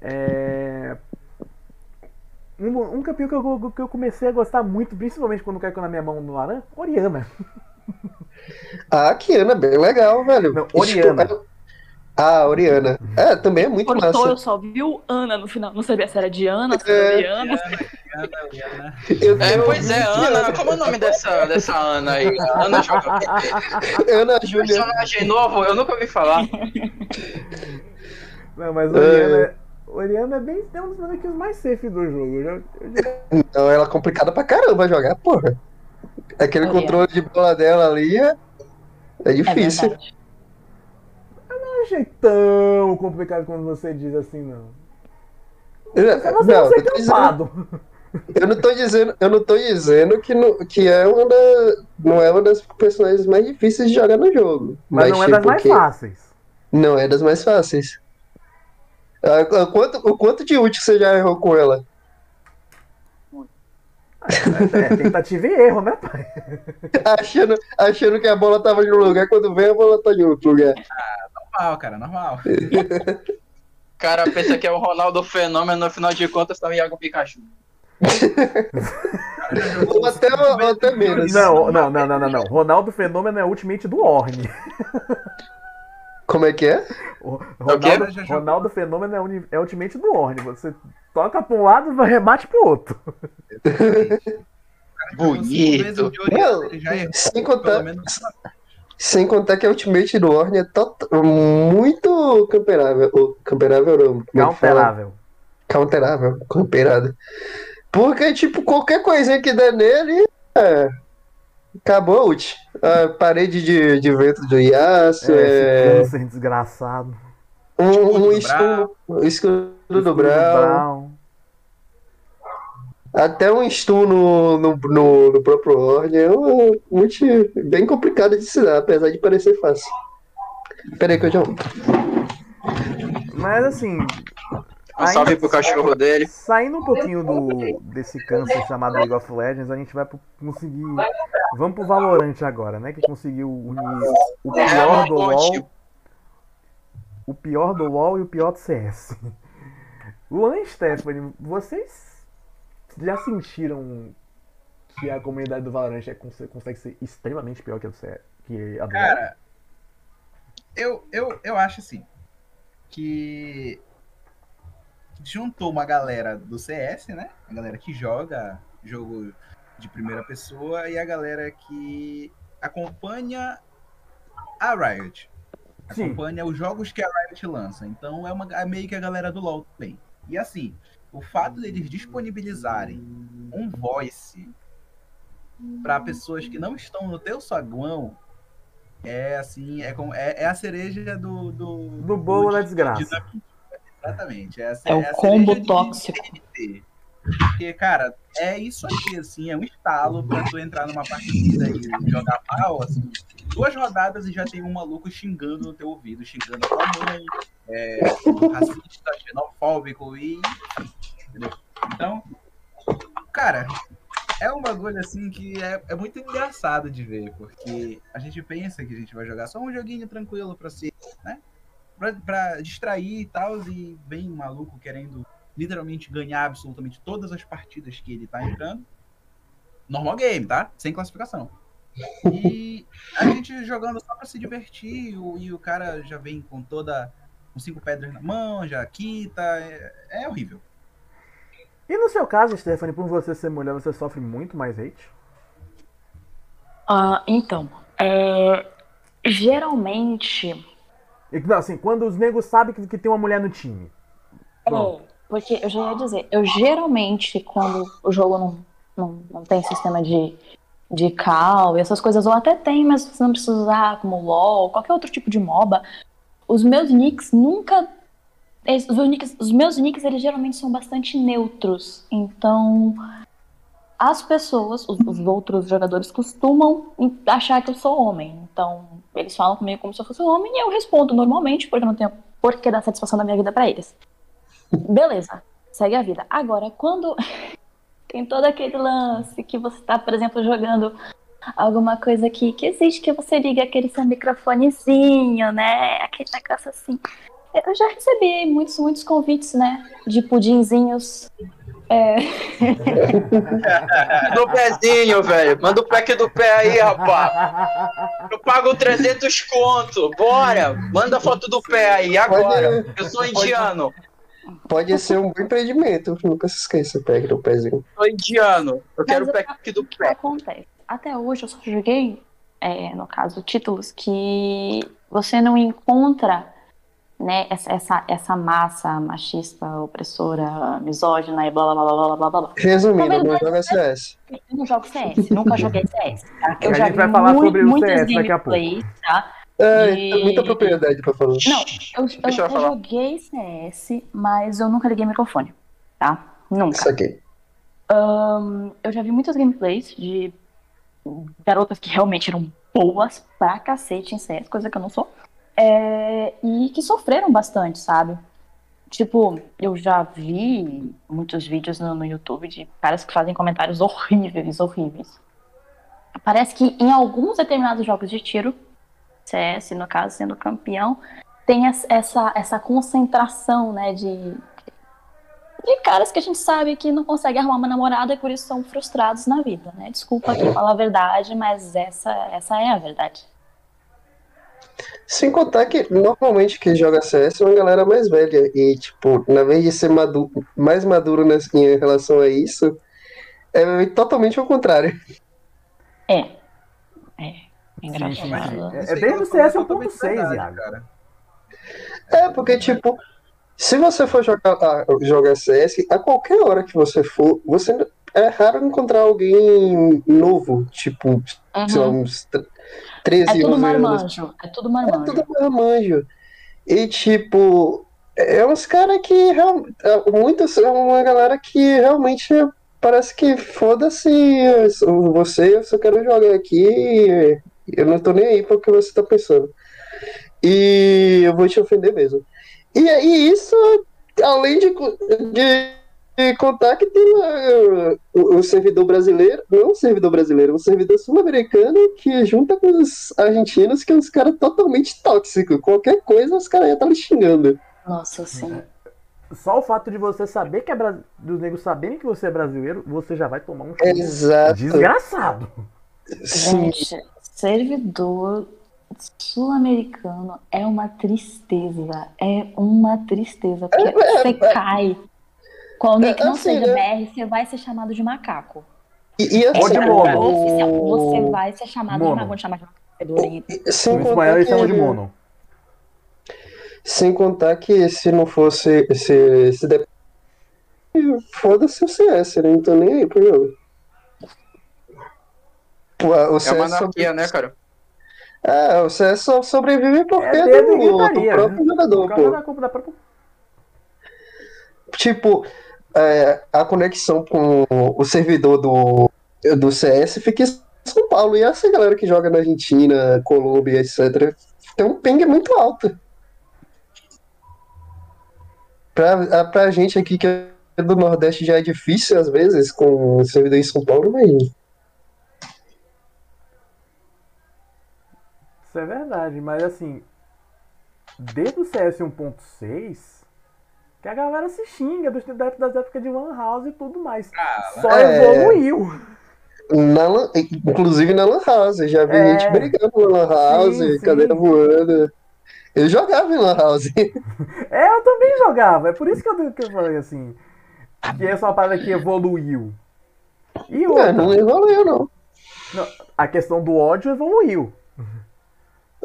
É... Um, um campeão que eu, que eu comecei a gostar muito, principalmente quando caiu na minha mão no Aran, Oriana. A Kiana, bem legal, velho. Não, Oriana. Ah, Oriana. É, também é muito Cortou, eu massa. só vi o Ana no final. Não sabia se era Diana, se É. era Diana. Ana, Ana. Eu É, tenho pois é, Ana. Como é o nome dessa, dessa Ana aí? Ana joga. Ana Júlia. Personagem novo, eu nunca ouvi falar. Não, mas Oriana, Oriana é bem é um dos bonequinhos mais safe do jogo. Eu já- eu já- Não, ela é complicada pra caramba jogar, porra. Aquele Oriana. controle de bola dela ali é, é É difícil. verdade. não achei tão complicado quando você diz assim, não. Eu- Você não, não eu ser tô dizendo- campado. Eu não tô dizendo, eu não tô dizendo que, não, que é uma da, não é uma das personagens mais difíceis de jogar no jogo. Mas, não é das tipo, mais que- fáceis. Não é das mais fáceis. Ah, O quanto, o quanto de ult você já errou com ela? É, tentativa e erro, né, pai? Achando, achando que a bola tava em um lugar, quando vem a bola tá em outro lugar. Normal, cara, normal. O cara pensa que é o Ronaldo Fenômeno, no final de contas tá o Iago Pikachu. Ou até, até menos. Não, não, não, não, não, não. Ronaldo Fenômeno é Ultimate do Orne. Como é que é? O O quê? Ronaldo. Ronaldo Fenômeno é, uni- é ultimate do Orne. Você toca pra um lado e rebate pro outro. Bonito. Sem contar, menos sem contar que a Ultimate do Orne é tot- muito camperável. Ou camperável não. É? Counterável. Counterável, camperada. Porque, tipo, qualquer coisinha que der nele, é... acabou a ult. A parede de, de vento do Yasuo, É, é... câncer desgraçado. um, um do escudo, um escudo do Escudo Brown, Brown. até um stun no, no, no, no próprio Orne. É uma ult bem complicada de se dar, apesar de parecer fácil. Peraí que eu já... Mas assim. Um salve pro cachorro dele. Saindo um pouquinho do, desse câncer chamado League of Legends, a gente vai pro- conseguir. Vamos pro Valorant agora, né? Que conseguiu unir o pior do LoL. O pior do LoL e o pior do CS. Luan e Stephanie, vocês já sentiram que a comunidade do Valorant é, conse- consegue ser extremamente pior que a do CS? Que a do? Cara, eu, eu, eu acho assim que juntou uma galera do CS, né? A galera que joga jogo de primeira pessoa e a galera que acompanha a Riot. Sim. Acompanha os jogos que a Riot lança. Então é, uma, é meio que a galera do LoL também. E assim, o fato deles disponibilizarem um voice para pessoas que não estão no teu saguão é assim, é, como, é, é a cereja do. Do, Do bolo da de- desgraça. de- de- Exatamente. É, a ce- É o combo tóxico. Porque, cara, é isso aqui, assim, é um estalo pra tu entrar numa partida e jogar mal, assim. Duas rodadas e já tem um maluco xingando no teu ouvido, xingando a tua mãe, é, racista, xenofóbico e. Entendeu? Então, cara, é um bagulho assim que é, é muito engraçado de ver, porque a gente pensa que a gente vai jogar só um joguinho tranquilo pra ser, né? Pra, pra distrair e tal, e vem um maluco querendo literalmente ganhar absolutamente todas as partidas que ele tá entrando. Normal game, tá? Sem classificação. E a gente jogando só pra se divertir, e o, e o cara já vem com toda. com cinco pedras na mão, já quita. É, é horrível. E no seu caso, Stephanie, por você ser mulher, você sofre muito mais hate? Ah, então, é, geralmente. E, não, assim, quando os negros sabem que, que tem uma mulher no time. Bom. É, porque eu já ia dizer, eu geralmente, quando o jogo não, não, não tem sistema de, de call e essas coisas, ou até tem, mas você não precisa usar como LOL, qualquer outro tipo de MOBA, os meus nicks nunca. Os, nicks- os meus nicks, eles geralmente são bastante neutros. Então, as pessoas, os, os outros jogadores, costumam achar que eu sou homem. Então, eles falam comigo como se eu fosse homem e eu respondo normalmente, porque eu não tenho por que dar satisfação da minha vida pra eles. Beleza, segue a vida. Agora, quando tem todo aquele lance que você tá, por exemplo, jogando alguma coisa aqui que existe que você liga aquele seu microfonezinho, né? Aquele negócio assim. Eu já recebi muitos, muitos convites, né? De pudinzinhos. É, Do pezinho, velho. Manda o pack do pé aí, rapaz. Eu pago 300 conto. Bora. Manda foto do pé aí, agora. Eu sou indiano. Pode ser um bom empreendimento, nunca se esqueça, o pezinho. Sou indiano. Eu quero o Mas pack do o que pé. acontece? Até hoje eu só joguei, é, no caso, títulos que você não encontra né, essa, essa, essa massa machista, opressora, misógina e blá blá blá blá blá blá blá. Resumindo, Na não verdade, joga CS. Eu não jogo CS, nunca joguei CS. Tá? Eu A já gente vi vai falar mui- sobre o muitas CS daqui a pouco. gameplays, tá? É, E- tem muita propriedade pra falar. Não, eu, eu, Deixa eu eu falar. joguei CS, mas eu nunca liguei microfone, tá? Nunca. Isso aqui. Ahn, eu já vi muitas gameplays de garotas que realmente eram boas pra cacete em CS, coisa que eu não sou. É, e que sofreram bastante, sabe? Tipo, eu já vi muitos vídeos no, no YouTube de caras que fazem comentários horríveis, horríveis. Parece que em alguns determinados jogos de tiro, CS, no caso, sendo campeão, tem es- essa, essa concentração, né, de, de caras que a gente sabe que não conseguem arrumar uma namorada e por isso são frustrados na vida, né? Desculpa aqui falar a verdade, mas essa, essa é a verdade. Sem contar que normalmente quem joga CS é uma galera mais velha. E, tipo, na vez de ser madu mais maduro nessa, em relação a isso, é totalmente ao contrário. É. É. Engraçado. sim, sim. É, é aí desde o que eu CS falo totalmente 1.6, verdade, Iago. cara. É, porque, tipo, se você for jogar, jogar CS, a qualquer hora que você for, você é raro encontrar alguém novo, tipo, sei lá, Uhum. uns 13, É tudo 11 anos. marmanjo. É tudo É marmanjo. tudo marmanjo. E, tipo, é uns caras que é, muitos é uma galera que realmente parece que foda-se você, eu só quero jogar aqui, eu não tô nem aí para o que você tá pensando. E eu vou te ofender mesmo. E aí isso, além de, de, de contar que tem lá o, o servidor brasileiro, não o servidor brasileiro, o servidor sul-americano que junta com os argentinos, que é uns caras totalmente tóxicos. Qualquer coisa os caras iam estar xingando. Nossa, sim. Só o fato de você saber que é brasileiro, dos negros saberem que você é brasileiro, você já vai tomar um Exato. desgraçado. Sim. Gente, servidor sul-americano é uma tristeza. É uma tristeza. Porque você cai. Com alguém que É, não assim, seja né? BR, você vai ser chamado de macaco. E, e Ou assim, de É mono. oficial. o- Você vai ser chamado Mono. de macaco. Chamar de macaco. sem que- de mono. Sem contar que se não fosse. Se, se der... Foda-se o CS, né? Não tô nem aí pro jogo. O, o É CS uma anarquia, né, cara? É, o CS só sobrevive porque É é dedo e do, do próprio né? jogador, pô. culpa da própria. Tipo, é, a conexão com o servidor do, do CS fica em São Paulo. E essa galera que joga na Argentina, Colômbia, etc., tem um ping muito alto. Pra, pra gente aqui que é do Nordeste já é difícil, às vezes, com o servidor em São Paulo, mas Isso é verdade, mas assim, desde o CS 1.6, que a galera se xinga dos, da- das épocas de One House e tudo mais. Ah, Só É. evoluiu. na, inclusive na Lan House. Já vi É. gente brigando na Lan House, Sim, sim. cadeira voando. Eu jogava em Lan House. É, eu também jogava. É por isso que eu, que eu falei assim. Que essa é uma parada que evoluiu. E É, outra, não evoluiu, não. a questão do ódio evoluiu.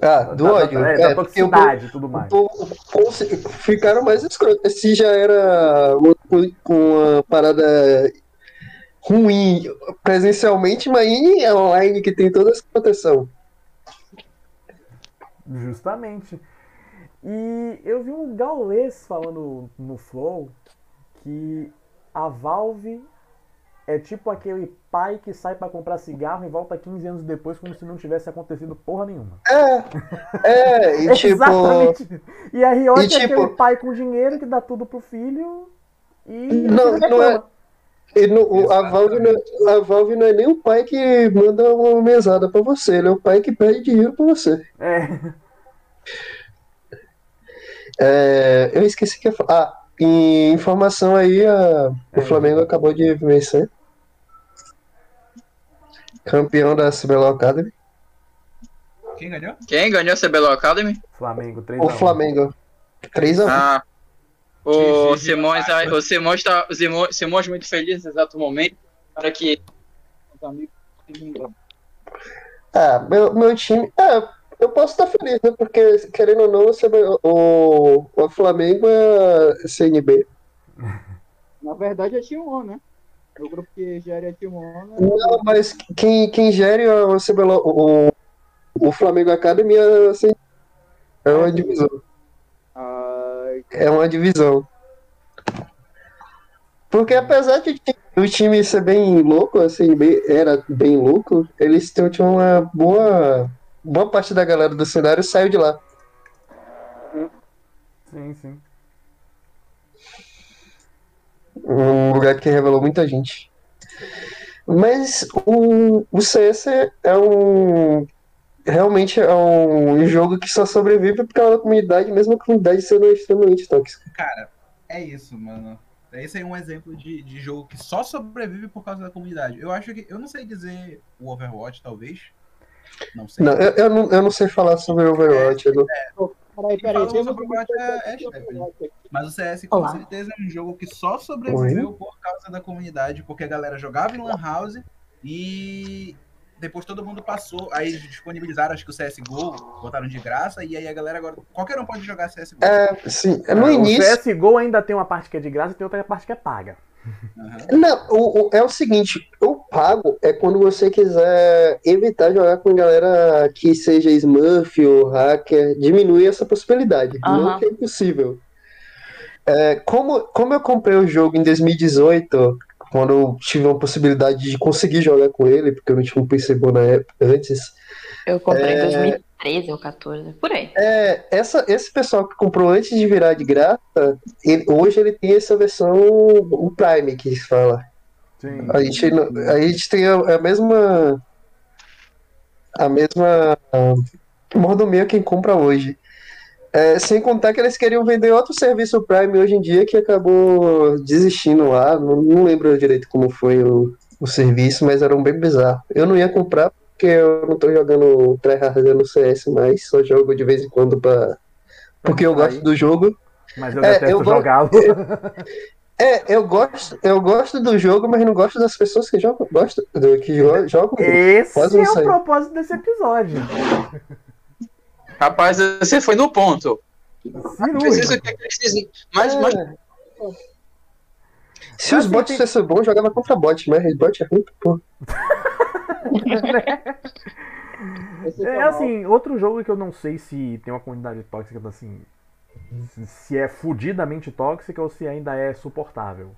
Ah, do da, ódio. Da, é, É, da porque o toxicidade e tudo mais. cons- ficaram mais escrotos. Se já era uma, co- uma parada ruim presencialmente, imagine online que tem toda essa proteção. Justamente. E eu vi um gaulês falando no Flow que a Valve é tipo aquele pai que sai pra comprar cigarro e volta 15 anos depois como se não tivesse acontecido porra nenhuma. É, é, e tipo. Exatamente. E a Riot e é tipo- aquele pai com dinheiro que dá tudo pro filho e Não, não é- e no- o- a, Valve não, é- a Valve não é nem o pai que manda uma mesada pra você, ele é o pai que pede dinheiro pra você. É. É, eu esqueci que ia falar. Ah, e informação aí, a- o Flamengo acabou de vencer. Campeão da CBLOL Academy. Quem ganhou? Quem ganhou a CBLOL Academy? Flamengo, 3 O Flamengo. 3x1. Ah, o Simões, Vasco. o Simões tá, o Simões, Simões muito feliz nesse exato momento, para que os amigos Ah, meu, meu time. É, eu posso estar feliz, né? Porque, querendo ou não, o, o, o Flamengo é CNB. Na verdade é T1, né? O grupo que gera é T1. Não, mas quem, quem gere o, CBLOL, o, o Flamengo Academy é, CNB. é uma divisão. É uma divisão. Porque apesar de o time ser bem louco, a CNB era bem louco, eles tinham tinham uma boa. Boa parte da galera do cenário saiu de lá. Sim, sim. Um lugar que revelou muita gente. Mas o, o CS é um. Realmente é um jogo que só sobrevive por causa da comunidade, mesmo a comunidade sendo extremamente tóxica. Cara, é isso, mano. Esse aí é um exemplo de, de jogo que só sobrevive por causa da comunidade. Eu acho que. Eu não sei dizer o Overwatch, talvez. Não sei. Não, eu, eu não, eu não sei falar sobre Overwatch. eu não- Peraí, sobre Overwatch é, é. Mas o CS com Olá. certeza é um jogo que só sobreviveu por causa da comunidade, porque a galera jogava em Lan House e depois todo mundo passou. Aí disponibilizaram, acho que o CSGO, botaram de graça, e aí a galera agora. Qualquer um pode jogar CSGO. É, sim. No Ah, início. O CSGO ainda tem uma parte que é de graça e tem outra parte que é paga. Uhum. Não, o, o, é o seguinte, o pago é quando você quiser evitar jogar com galera que seja Smurf ou hacker, diminui essa possibilidade. Uhum. Não é impossível. É, como, como eu comprei o jogo em 2018, quando eu tive a possibilidade de conseguir jogar com ele, porque eu não tinha um PC bom na época antes. Eu comprei em é... 13 ou 14, por aí. É, essa, esse pessoal que comprou antes de virar de graça, ele, hoje ele tem essa versão, o Prime que se fala. Sim. A gente, a gente tem a, a mesma. A mesma. Ah, mordomia quem compra hoje. É, sem contar que eles queriam vender outro serviço Prime hoje em dia que acabou desistindo lá. Não, não lembro direito como foi o, o serviço, mas era um bem bizarro. Eu não ia comprar porque eu não tô jogando tryhard no CS mais, só jogo de vez em quando pra. Porque eu gosto do jogo. Mas eu É, detesto eu vou- jogá-lo. É, eu gosto, eu gosto do jogo, mas não gosto das pessoas que jogam, gosto, do- que jo- jogam. Esse é o propósito desse episódio. Rapaz, você foi no ponto. Preciso que precise. Mas, mas É. Se os Assim, bots tem- fossem bons, jogava contra bot, mas bot é ruim, pô. É assim, outro jogo que eu não sei se tem uma comunidade tóxica, assim, se- é fudidamente tóxica ou se ainda é suportável.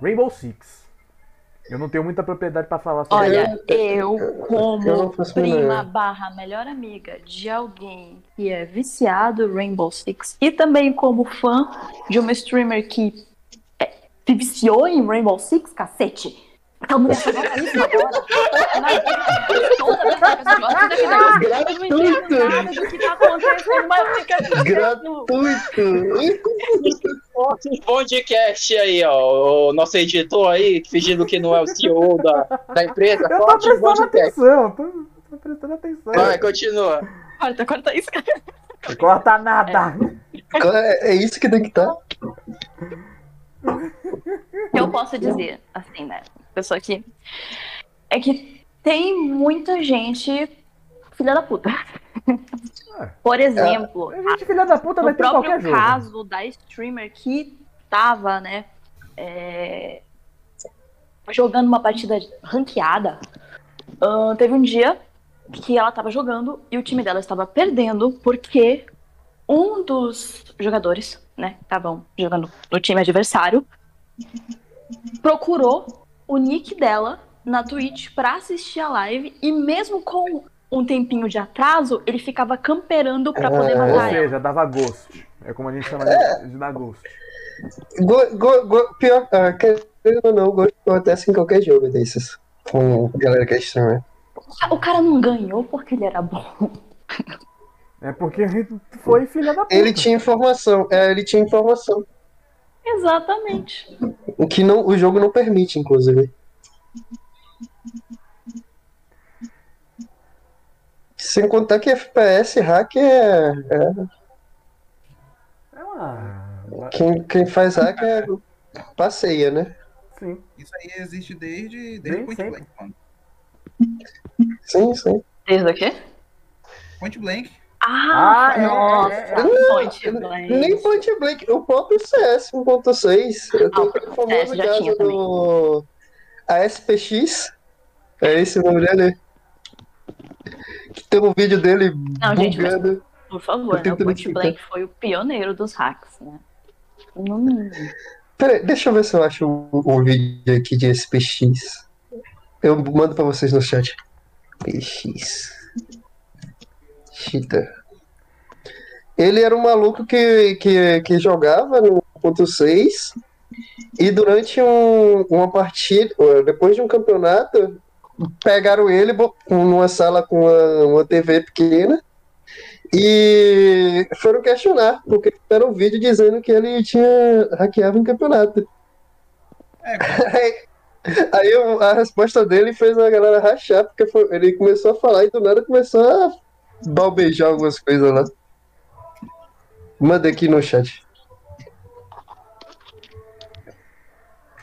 Rainbow Six. Eu não tenho muita propriedade pra falar sobre Olha, eu, eu como faço prima barra melhor amiga de alguém que é viciado em Rainbow Six e também como fã de uma streamer que é, se viciou em Rainbow Six, cacete. Isso agora. Toda vez que eu eu não entendo nada do que tá acontecendo, mas fica Gratuito! podcast aí, ó. O nosso editor aí, fingindo que não é o CEO da, da empresa. Eu tô Corte o prestando podcast. atenção, tô, tô prestando atenção. Vai, continua. Corta, corta isso, cara. Corta nada. É, é isso que tem que estar. que eu posso dizer, assim, né? Pessoa que. É que tem muita gente filha da puta. Por exemplo, A gente, filha da puta, vai no ter qualquer jogo. caso da streamer que tava, né? é, jogando uma partida ranqueada. ahn, teve um dia que ela tava jogando e o time dela estava perdendo porque um dos jogadores, né, estavam jogando no time adversário, procurou o nick dela na Twitch pra assistir a live e mesmo com um tempinho de atraso, ele ficava camperando pra poder Ah, Ou matar ela. seja, dava ghost. É como a gente chama de, de dar ghost. Go, go, go, pior, ah, querendo ou não, gosto acontece em qualquer jogo desses. Com galera que é streamer. O cara não ganhou porque ele era bom. É porque foi filha da puta. Ele tinha informação, é, ele tinha informação. Exatamente. O que não, o jogo não permite, inclusive. Sem contar que FPS hack é. é- É uma... quem, quem faz hack é. passeia, né? Sim. Isso aí existe desde, desde Point. Blank. mano. Sim, sim. Desde o quê? Point Blank. Ah, Ah, nossa, é, é. Point Blank. Nem Point Blank, o próprio CS 1.6. Eu Ah, tenho o famoso caso do ASPX. É esse o nome dele? Que tem um vídeo dele Não, gente, mas- bugando. Por favor, né? O Point. Blank foi o pioneiro dos hacks, né? Hum, Peraí, deixa eu ver se eu acho o, o vídeo aqui de SPX. Eu mando pra vocês no chat. PX. Cheater. Ele era um maluco que, que, que jogava no ponto 6 e durante um, uma partida, depois de um campeonato, pegaram ele numa sala com uma, uma TV pequena e foram questionar, porque era um vídeo dizendo que ele tinha hackeado um campeonato. É, Aí, Aí a resposta dele fez a galera rachar, porque foi- ele começou a falar e do nada começou a balbejar algumas coisas lá. Manda aqui no chat.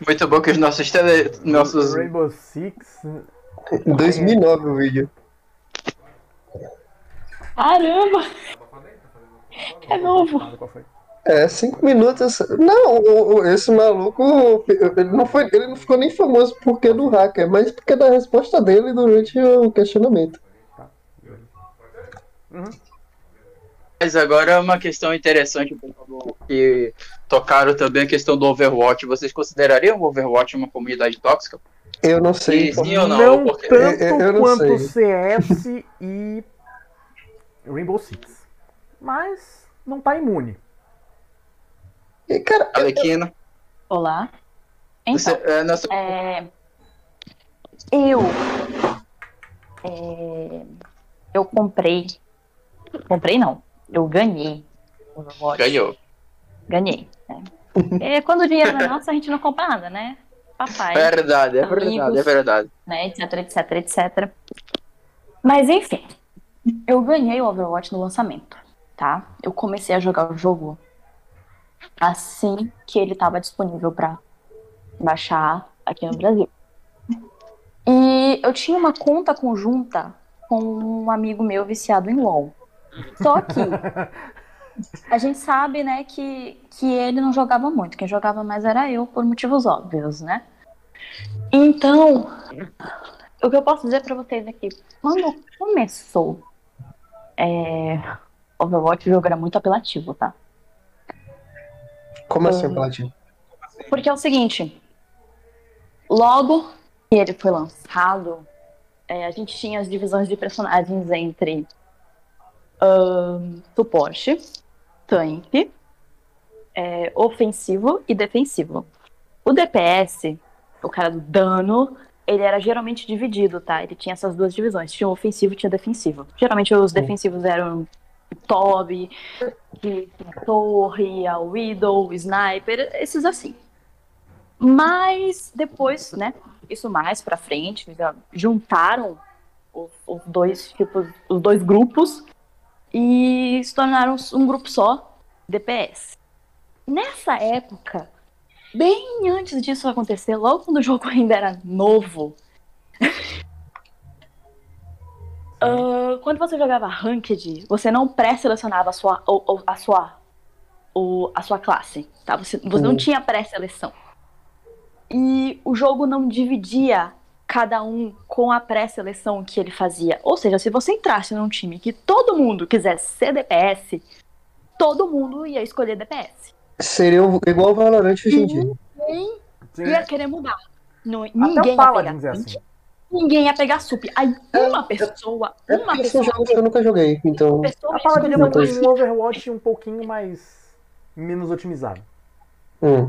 Muito bom que os nossos tele... nossos Rainbow Six. Em 2009 o vídeo. Caramba! É novo. Qual foi? É, cinco minutos. Não, esse maluco, ele não, foi, ele não ficou nem famoso porque do hacker, mas porque da resposta dele durante o questionamento. Mas agora é uma questão interessante que tocaram também a questão do Overwatch. Vocês considerariam o Overwatch uma comunidade tóxica? Eu não sei. Sim, sim ou não? Não Porque- tanto Eu- eu não quanto sei. CS e Rainbow Six. Mas não tá imune. E, cara, Alequina, Olá. você, Então, é, nossa, é, eu. é, eu comprei. Comprei não. Eu ganhei. Overwatch. ganhou. Ganhei. né? É, quando o dinheiro não é nosso, a gente não compra nada, né? Papai. É verdade, é verdade, Amigos. é verdade. né, etc, etc, etc. Mas enfim, eu ganhei o Overwatch no lançamento, tá? Eu comecei a jogar o jogo assim que ele estava disponível para baixar aqui no Brasil. E eu tinha uma conta conjunta com um amigo meu viciado em LoL. Só que a gente sabe, né, que, que ele não jogava muito. Quem jogava mais era eu, por motivos óbvios, né? Então, o que eu posso dizer pra vocês aqui, quando começou é, Overwatch, o jogo era muito apelativo, tá? como assim, Platino? Porque é o seguinte, logo que ele foi lançado, é, a gente tinha as divisões de personagens entre ahn, suporte, tanque, é, ofensivo e defensivo. O DPS, o cara do dano, ele era geralmente dividido, tá? Ele tinha essas duas divisões, tinha ofensivo e tinha defensivo. Geralmente os defensivos eram o Toby, a torre, a Widow, o Sniper, esses assim. Mas depois, né, isso mais pra frente, juntaram os, os dois tipos, os dois grupos e se tornaram um grupo só, DPS. Nessa época, bem antes disso acontecer, logo quando o jogo ainda era novo, ah, quando você jogava Ranked, você não pré-selecionava a sua, o- o- a sua, o- a sua classe, tá? Você, você não Uhum. tinha pré-seleção. E o jogo não dividia cada um com a pré-seleção que ele fazia. Ou seja, se você entrasse num time que todo mundo quisesse ser DPS, todo mundo ia escolher DPS. Seria o- igual o Valorant hoje em dia. Ninguém Sim. ia querer mudar. Não, Até ninguém ia pegar assim. Ninguém ia pegar sup. Aí uma pessoa, É uma pessoa, jogos que eu nunca joguei, então. uma pessoa A ia Paladin escolher é uma coisa. um Overwatch um pouquinho mais. menos otimizado. Hum.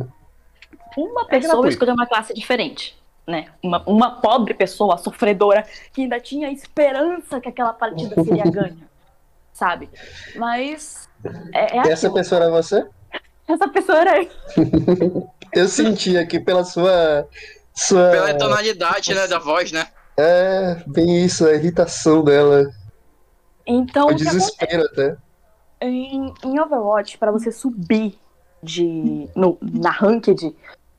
uma É pessoa gratuito. escolheu uma classe diferente. Né? Uma, uma pobre pessoa, sofredora, que ainda tinha esperança que aquela partida seria ganha. Sabe? Mas. É, é Essa aquilo. pessoa era você? Essa pessoa era eu. Eu senti aqui pela sua. sua Pela tonalidade, né, da voz, né? é, bem isso, a irritação dela. Então, O que desespero até. Em, em Overwatch, pra você subir de, no, na Ranked,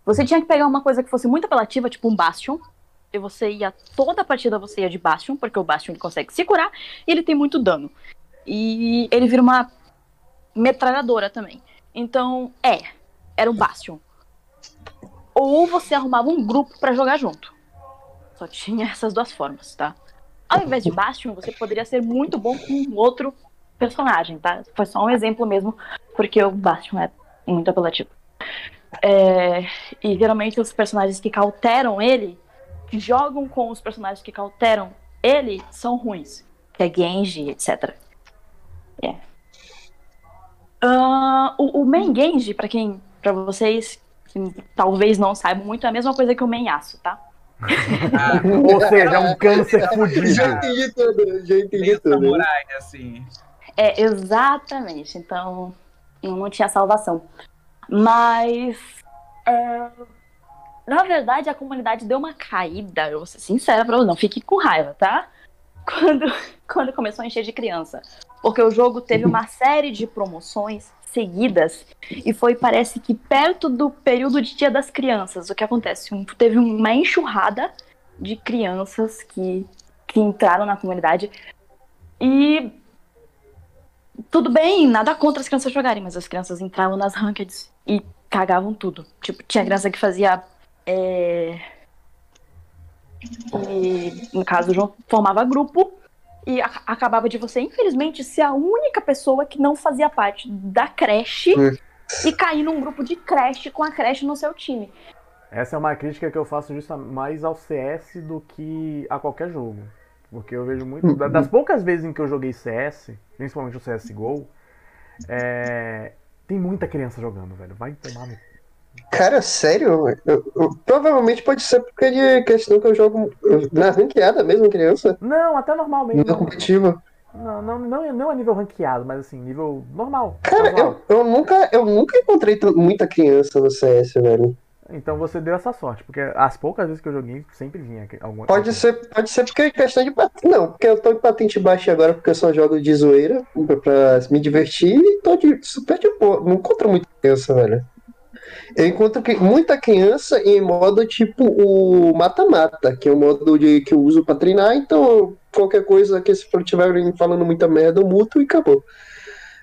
você tinha que pegar uma coisa que fosse muito apelativa, tipo um Bastion. E você ia, toda a partida você ia de Bastion, porque o Bastion ele consegue se curar e ele tem muito dano. E ele vira uma metralhadora também. Então, é, era um Bastion. Ou você arrumava um grupo pra jogar junto. Só tinha essas duas formas, tá? Ao invés de Bastion, você poderia ser muito bom com um outro personagem, tá? Foi só um exemplo mesmo, porque o Bastion é muito apelativo. É, e geralmente os personagens que cauteram ele, que jogam com os personagens que cauteram ele, são ruins. Que é Genji, etc. É. Ah, o, o main Genji, pra quem. para vocês que talvez não saibam muito, é a mesma coisa que o main Yasuo, tá? Ah, Ou seja, é um câncer fudido. Já entendi tudo, já entendi tudo. samurai, assim. É, exatamente. Então, não tinha salvação. Mas. é, Na verdade, a comunidade deu uma caída, eu vou ser sincera pra você, não fique com raiva, tá? Quando, quando começou a encher de criança. Porque o jogo teve uma série de promoções seguidas e foi, parece que, perto do período de Dia das Crianças. O que acontece? Um- teve uma enxurrada de crianças que, que entraram na comunidade e tudo bem, nada contra as crianças jogarem, mas as crianças entravam nas rankeds e cagavam tudo. Tipo, tinha criança que fazia. é, E, no caso, João formava grupo e a- acabava de você, infelizmente, ser a única pessoa que não fazia parte da creche Hum. e cair num grupo de creche com a creche no seu time. Essa é uma crítica que eu faço justa mais ao CS do que a qualquer jogo. Porque eu vejo muito. da- Das poucas vezes em que eu joguei CS, principalmente o CSGO, é, tem muita criança jogando, velho. Vai tomar no. Cara, sério? Eu- eu- provavelmente pode ser porque de questão que eu jogo eu- na ranqueada mesmo, criança. Não, até normal mesmo. No competitivo. Não, não, não, não a nível ranqueado, mas assim, nível normal. Cara, casual. eu, eu, nunca, eu nunca encontrei muita criança no CS, velho. Então você deu essa sorte, porque as poucas vezes que eu joguei, sempre vinha alguma Pode ser, pode ser porque é questão de patente. Não, porque eu tô em patente baixa agora porque eu só jogo de zoeira pra, pra me divertir e tô de super de boa. Não encontro muita criança, velho. Eu encontro que- muita criança em modo tipo o mata-mata, que é o modo de, que eu uso pra treinar, então qualquer coisa que se estiverem falando muita merda, eu muto e acabou.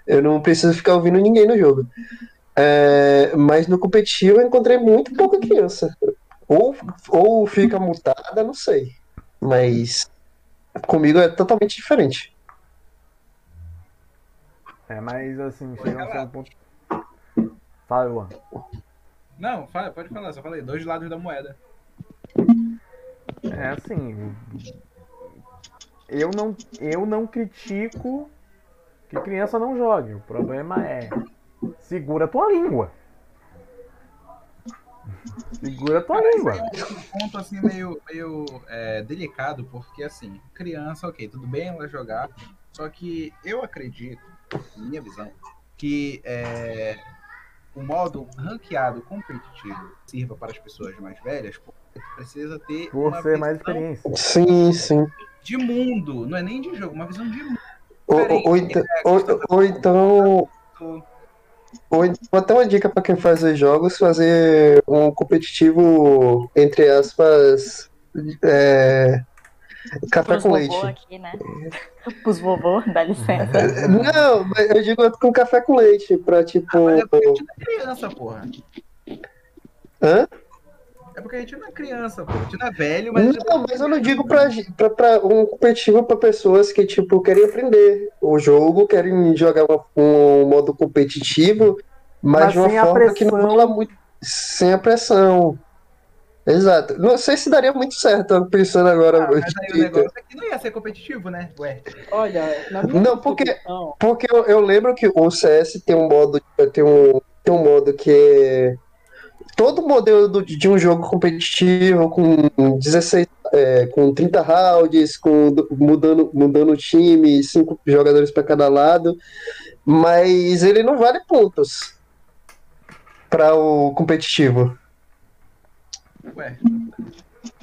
Eu não preciso ficar ouvindo ninguém no jogo. É, mas no competitivo eu encontrei muito pouca criança. Ou, ou fica mutada, não sei. Mas comigo é totalmente diferente. É, mas assim, chega a ser um ponto. Fala, Luan. Não, fala, pode falar, só falei, dois lados da moeda. É assim. Eu não, eu não critico que criança não jogue. O problema é. Segura a tua língua. Segura a tua língua. Esse é um ponto assim meio, meio é, delicado, porque assim, criança, ok, tudo bem ela jogar, só que eu acredito, minha visão, que é, o modo ranqueado competitivo sirva para as pessoas mais velhas, porque tu precisa ter Por uma ser mais visão experiência. Sim, sim. de mundo, não é nem de jogo, uma visão de mundo. Ou, ou, ou então, ou, ou então. Ou até uma dica pra quem faz os jogos, fazer um competitivo, entre aspas, é, café Pros com vovô leite. aqui, né? Pros vovô, dá licença. Não, mas eu digo com café com leite, pra tipo. Mas é não é criança, porra. Hã? É porque a gente não é criança, porra. A gente não é velho, mas. Não, mas eu não digo pra, pra, pra um competitivo pra pessoas que, tipo, querem aprender o jogo, querem jogar um modo competitivo, mas, Mas de uma forma que não rola muito. Sem a pressão. Exato. Não sei se daria muito certo, pensando agora. Ah, mas aí o negócio é que não ia ser competitivo, né? Ué. Olha, na minha Não, porque- Porque eu, eu lembro que o CS tem um modo, tem um, tem um modo que é todo modelo do- de um jogo competitivo com 16, é, com 30 rounds, com mudando mudando o time, cinco jogadores para cada lado, mas ele não vale pontos para o competitivo. Ué.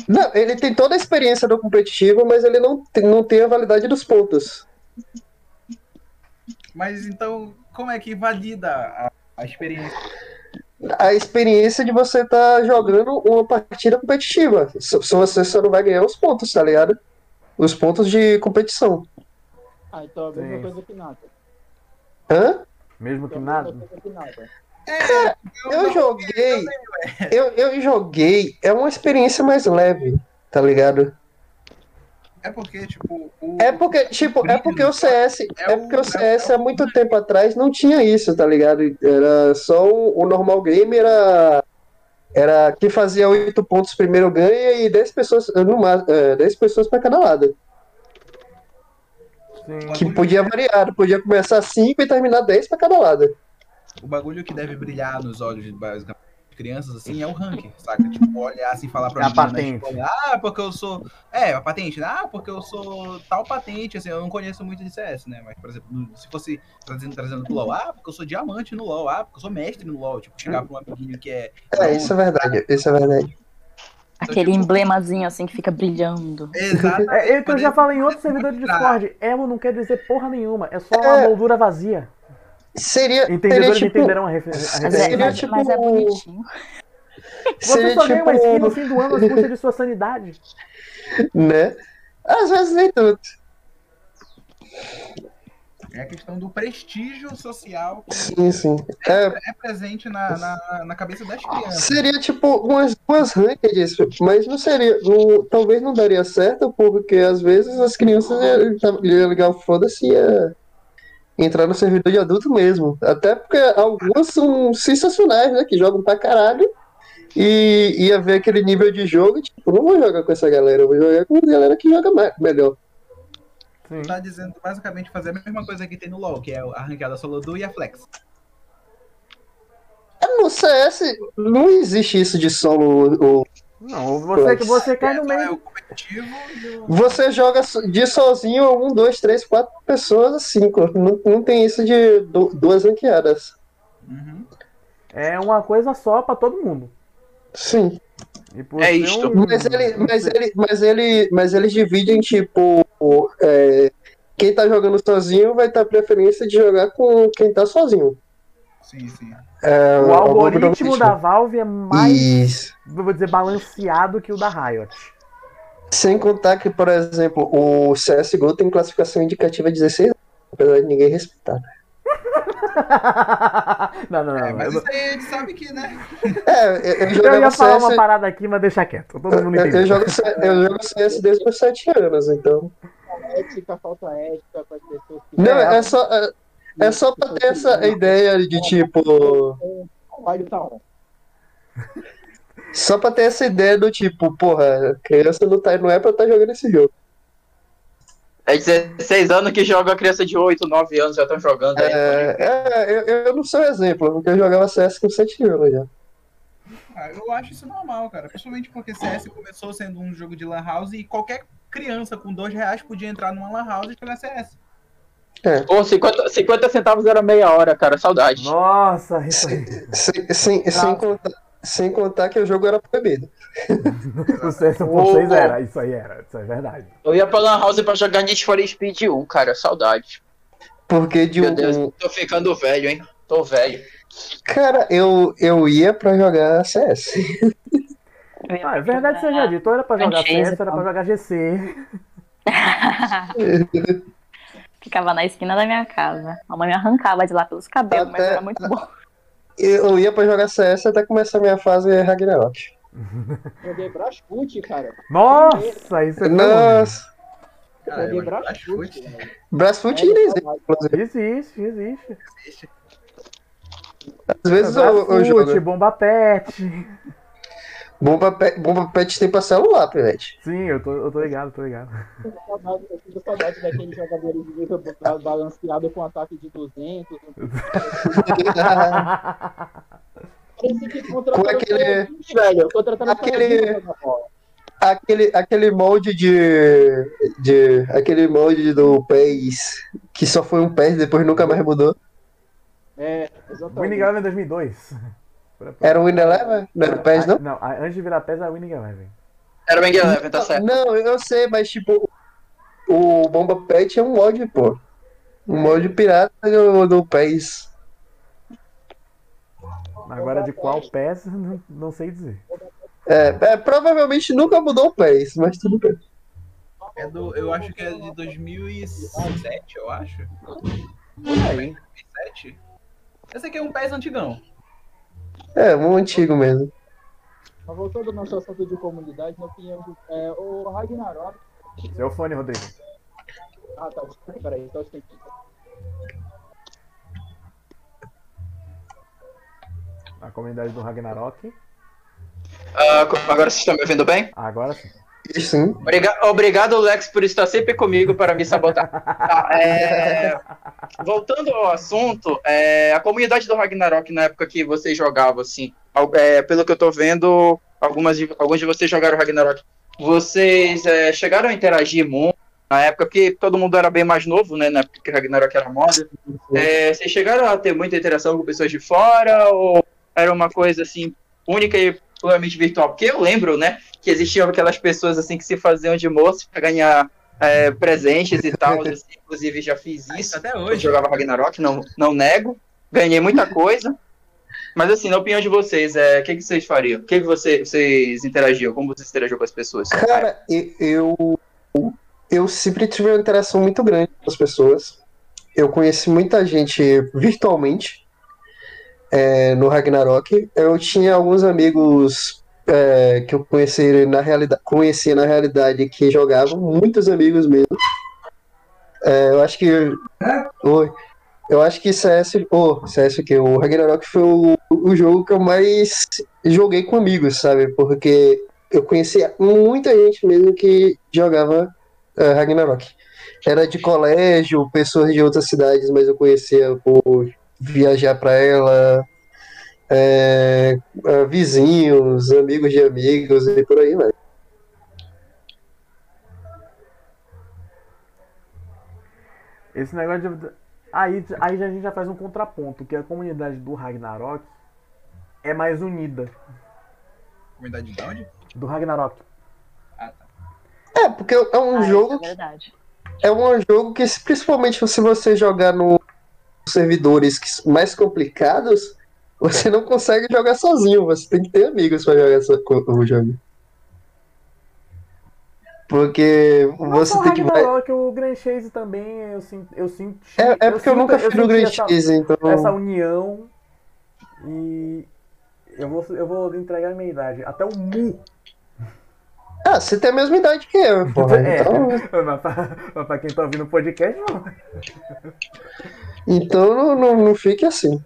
Não, ele tem toda a experiência do competitivo, mas ele não tem, não tem a validade dos pontos. Mas então, como é que valida a, a experiência? A experiência de você estar jogando uma partida competitiva. Só só você só não vai ganhar os pontos, tá ligado? Os pontos de competição. ah, então é a mesma Sim. coisa que nada. Hã? Mesmo que é nada. nada. Eu joguei. Eu, eu joguei. É uma experiência mais leve, tá ligado? É porque, tipo, o. É porque, tipo, é porque o CS. É porque o CS há muito tempo atrás não tinha isso, tá ligado? Era só o, o normal game, era. Era quem fazia 8 pontos primeiro ganha e 10 pessoas, no, ma- é, 10 pessoas pra cada lado. Sim. Que podia variar, podia começar 5 e terminar 10 pra cada lado. o bagulho que deve brilhar nos olhos basicamente crianças assim é o ranking, saca? Tipo, olhar assim, falar pra É a menina na patente. escola, ah, porque eu sou. É, a patente, né? Ah, porque eu sou tal patente, assim, eu não conheço muito de CS, né? Mas, por exemplo, se fosse trazendo, trazendo pro LOL, ah, porque eu sou diamante no LOL, ah, porque eu sou mestre no LOL, tipo, chegar pra um amiguinho que é. É, isso é verdade, isso é verdade. Aquele tipo, emblemazinho assim que fica brilhando. Exatamente. É, é que eu já falei em outro servidor de Discord. Emo não quer dizer porra nenhuma. É só uma É. moldura vazia. Seria, seria Entendedores tipo, entenderão a, refer a Mas é, referência. Seria mas, tipo- mas é bonitinho. Você seria só ganha uma skin no tipo, fim do ano às custas de sua sanidade. né? Às vezes nem tanto. É a questão do prestígio social que Sim, sim. É, é presente na, na, na cabeça das crianças. seria tipo umas duas rankeds, mas não seria. não- talvez não daria certo, porque às vezes as crianças iam ligar o foda-se e ia entrar no servidor de adulto mesmo. Até porque algumas são sensacionais, né? Que jogam pra caralho. E ia ver aquele nível de jogo, tipo, não vou jogar com essa galera, eu vou jogar com a galera que joga mais, melhor. Sim. Tá dizendo basicamente fazer a mesma coisa que tem no LoL, que é a ranqueada solo duo e a flex. No CS não existe isso de solo. ou- Não, você, você cai no Então é meio. o... Você joga de sozinho, um, dois, três, quatro pessoas, cinco. Não, não tem isso de du- duas ranqueadas. Uhum. É uma coisa só pra todo mundo. Sim. E por É isto. um- Mas ele, mas ele, mas ele, mas eles dividem, tipo, é, quem tá jogando sozinho vai ter a preferência de jogar com quem tá sozinho. Sim, sim. É, O algoritmo do- da Valve é mais, Isso. vou dizer, balanceado que o da Riot. Sem contar que, por exemplo, o CSGO tem classificação indicativa 16, apesar de ninguém respeitar. não, não, não. É, mas eu, isso aí a gente sabe que, né? É, eu, eu eu ia falar CS, uma parada aqui, mas deixa quieto. Todo mundo eu, jogo, eu jogo CS desde os 7 anos, então. Ética, falta ética para as pessoas que Não, é só, é, é só pra ter essa ideia de tipo. Tá. Só pra ter essa ideia do tipo, porra, a criança não, tá, não é pra estar jogando esse jogo. É 16 anos que joga a criança de 8, 9 anos já estão jogando aí. É, é, eu, eu não sou exemplo, porque eu jogava CS com 7 anos já. Ah, eu acho isso normal, cara. Principalmente porque CS começou sendo um jogo de Lan House e qualquer criança com dois reais podia entrar numa Lan House e jogar CS. Pô, 50, 50 centavos era meia hora, cara. Saudade. Nossa, isso aí. Sem, sem, sem, contar, sem contar que o jogo era proibido. O CS por Ô, 6 ô. era, isso aí era, isso é verdade. Eu ia pra Lan House pra jogar Need for Speed 1, cara. Saudade. Porque de Meu um. Deus, tô ficando velho, hein? Tô velho. Cara, eu, eu ia pra jogar CS. Ah, é verdade jogar- seja dito, ou era pra jogar CS, era pra então. jogar GC. Ficava na esquina da minha casa. A mãe me arrancava de lá pelos cabelos, mas Até- era muito bom. Eu ia pra jogar CS até começar a minha fase Ragnarok. Joguei Brasfoot, cara. Nossa, isso é. Nossa, Cara, Joguei eu Brasfoot. Brasfoot ainda existe. Existe, existe. existe. Às vezes eu, eu Brasfoot, jogo. Bomba Pet. Bomba, Pet- Bomba Pet tem pra celular, Pivete. Sim, eu tô, eu tô ligado, tô ligado. Eu sinto saudade- Eu saudade daqueles jogadores de balanceado com ataque de 200. Parecia que contrataram Com aquele- só- velho, contrataram aquele- aquele, aquele molde de, de. Aquele molde do PES que só foi um PES e depois nunca mais mudou. É, exatamente. Winning Eleven 2002. Era um Win Eleven? Não era o PES, não? Não, a- antes de virar PES era Winning Eleven. Era o Bang Eleven, tá certo. Não, eu sei, mas tipo, o Bomba Pet é um mod, pô. Um mod pirata do, do PES. Agora de qual PES, não, não sei dizer. É, é, provavelmente nunca mudou o PES, mas tudo bem. É do, eu acho que é de 2007, eu acho. Aí. 2007? Esse aqui é um PES antigão. É, um antigo mesmo. Mas voltando ao nosso assunto de comunidade, opinião do, é, o Ragnarok. Seu fone, Rodrigo. Ah, tá. Peraí, então tem que. A comunidade do Ragnarok. Ah, co- agora vocês estão me ouvindo bem? Agora sim. Sim. Obriga- Obrigado, Lex, por estar sempre comigo para me sabotar. Tá, é, Voltando ao assunto, é, a comunidade do Ragnarok na época que vocês jogavam, assim, é, pelo que eu tô vendo, algumas de- alguns de vocês jogaram Ragnarok. Vocês é, chegaram a interagir muito na época, porque todo mundo era bem mais novo, né? Na época que Ragnarok era moda. É, vocês chegaram a ter muita interação com pessoas de fora ou era uma coisa assim única e puramente virtual. Porque eu lembro, né, que existiam aquelas pessoas assim que se faziam de moço para ganhar é, presentes e tal. assim, inclusive já fiz isso. Até Eu hoje. jogava Ragnarok, não, não nego. Ganhei muita coisa. Mas assim, na opinião de vocês, é, o que, que vocês fariam? O que, que você- vocês interagiam? Como vocês interagiam com as pessoas? Cara, eu, eu sempre tive uma interação muito grande com as pessoas. Eu conheci muita gente virtualmente é, no Ragnarok. Eu tinha alguns amigos é, que eu conheci na realidade, conhecia na realidade que jogavam, muitos amigos mesmo. É, eu acho que. Oi. Eu acho que CS, oh, CS que o Ragnarok foi o, o jogo que eu mais joguei com amigos, sabe? Porque eu conhecia muita gente mesmo que jogava eh, Ragnarok. Era de colégio, pessoas de outras cidades, mas eu conhecia por viajar para ela, eh, eh, vizinhos, amigos de amigos e por aí, vai. Esse negócio de. Aí, aí a gente já faz um contraponto, que a comunidade do Ragnarok é mais unida. Comunidade de onde? Do Ragnarok. Ah, tá. É, porque é um Ah, jogo isso é verdade. é um jogo que, principalmente se você jogar nos servidores mais complicados, você não consegue jogar sozinho, você tem que ter amigos para jogar essa, o jogo. Porque você o tem que. Ragnarok, o Grand Chase também, eu sinto. Eu senti, É, é porque eu, sinto- nunca fui no Grand essa- Chase, então. essa união e eu vou, eu vou entregar a minha idade. Até o Mu. Ah, você tem a mesma idade que eu, porra. É. Então, Mas pra, mas pra quem tá ouvindo o podcast, não. então não, não, não fique assim.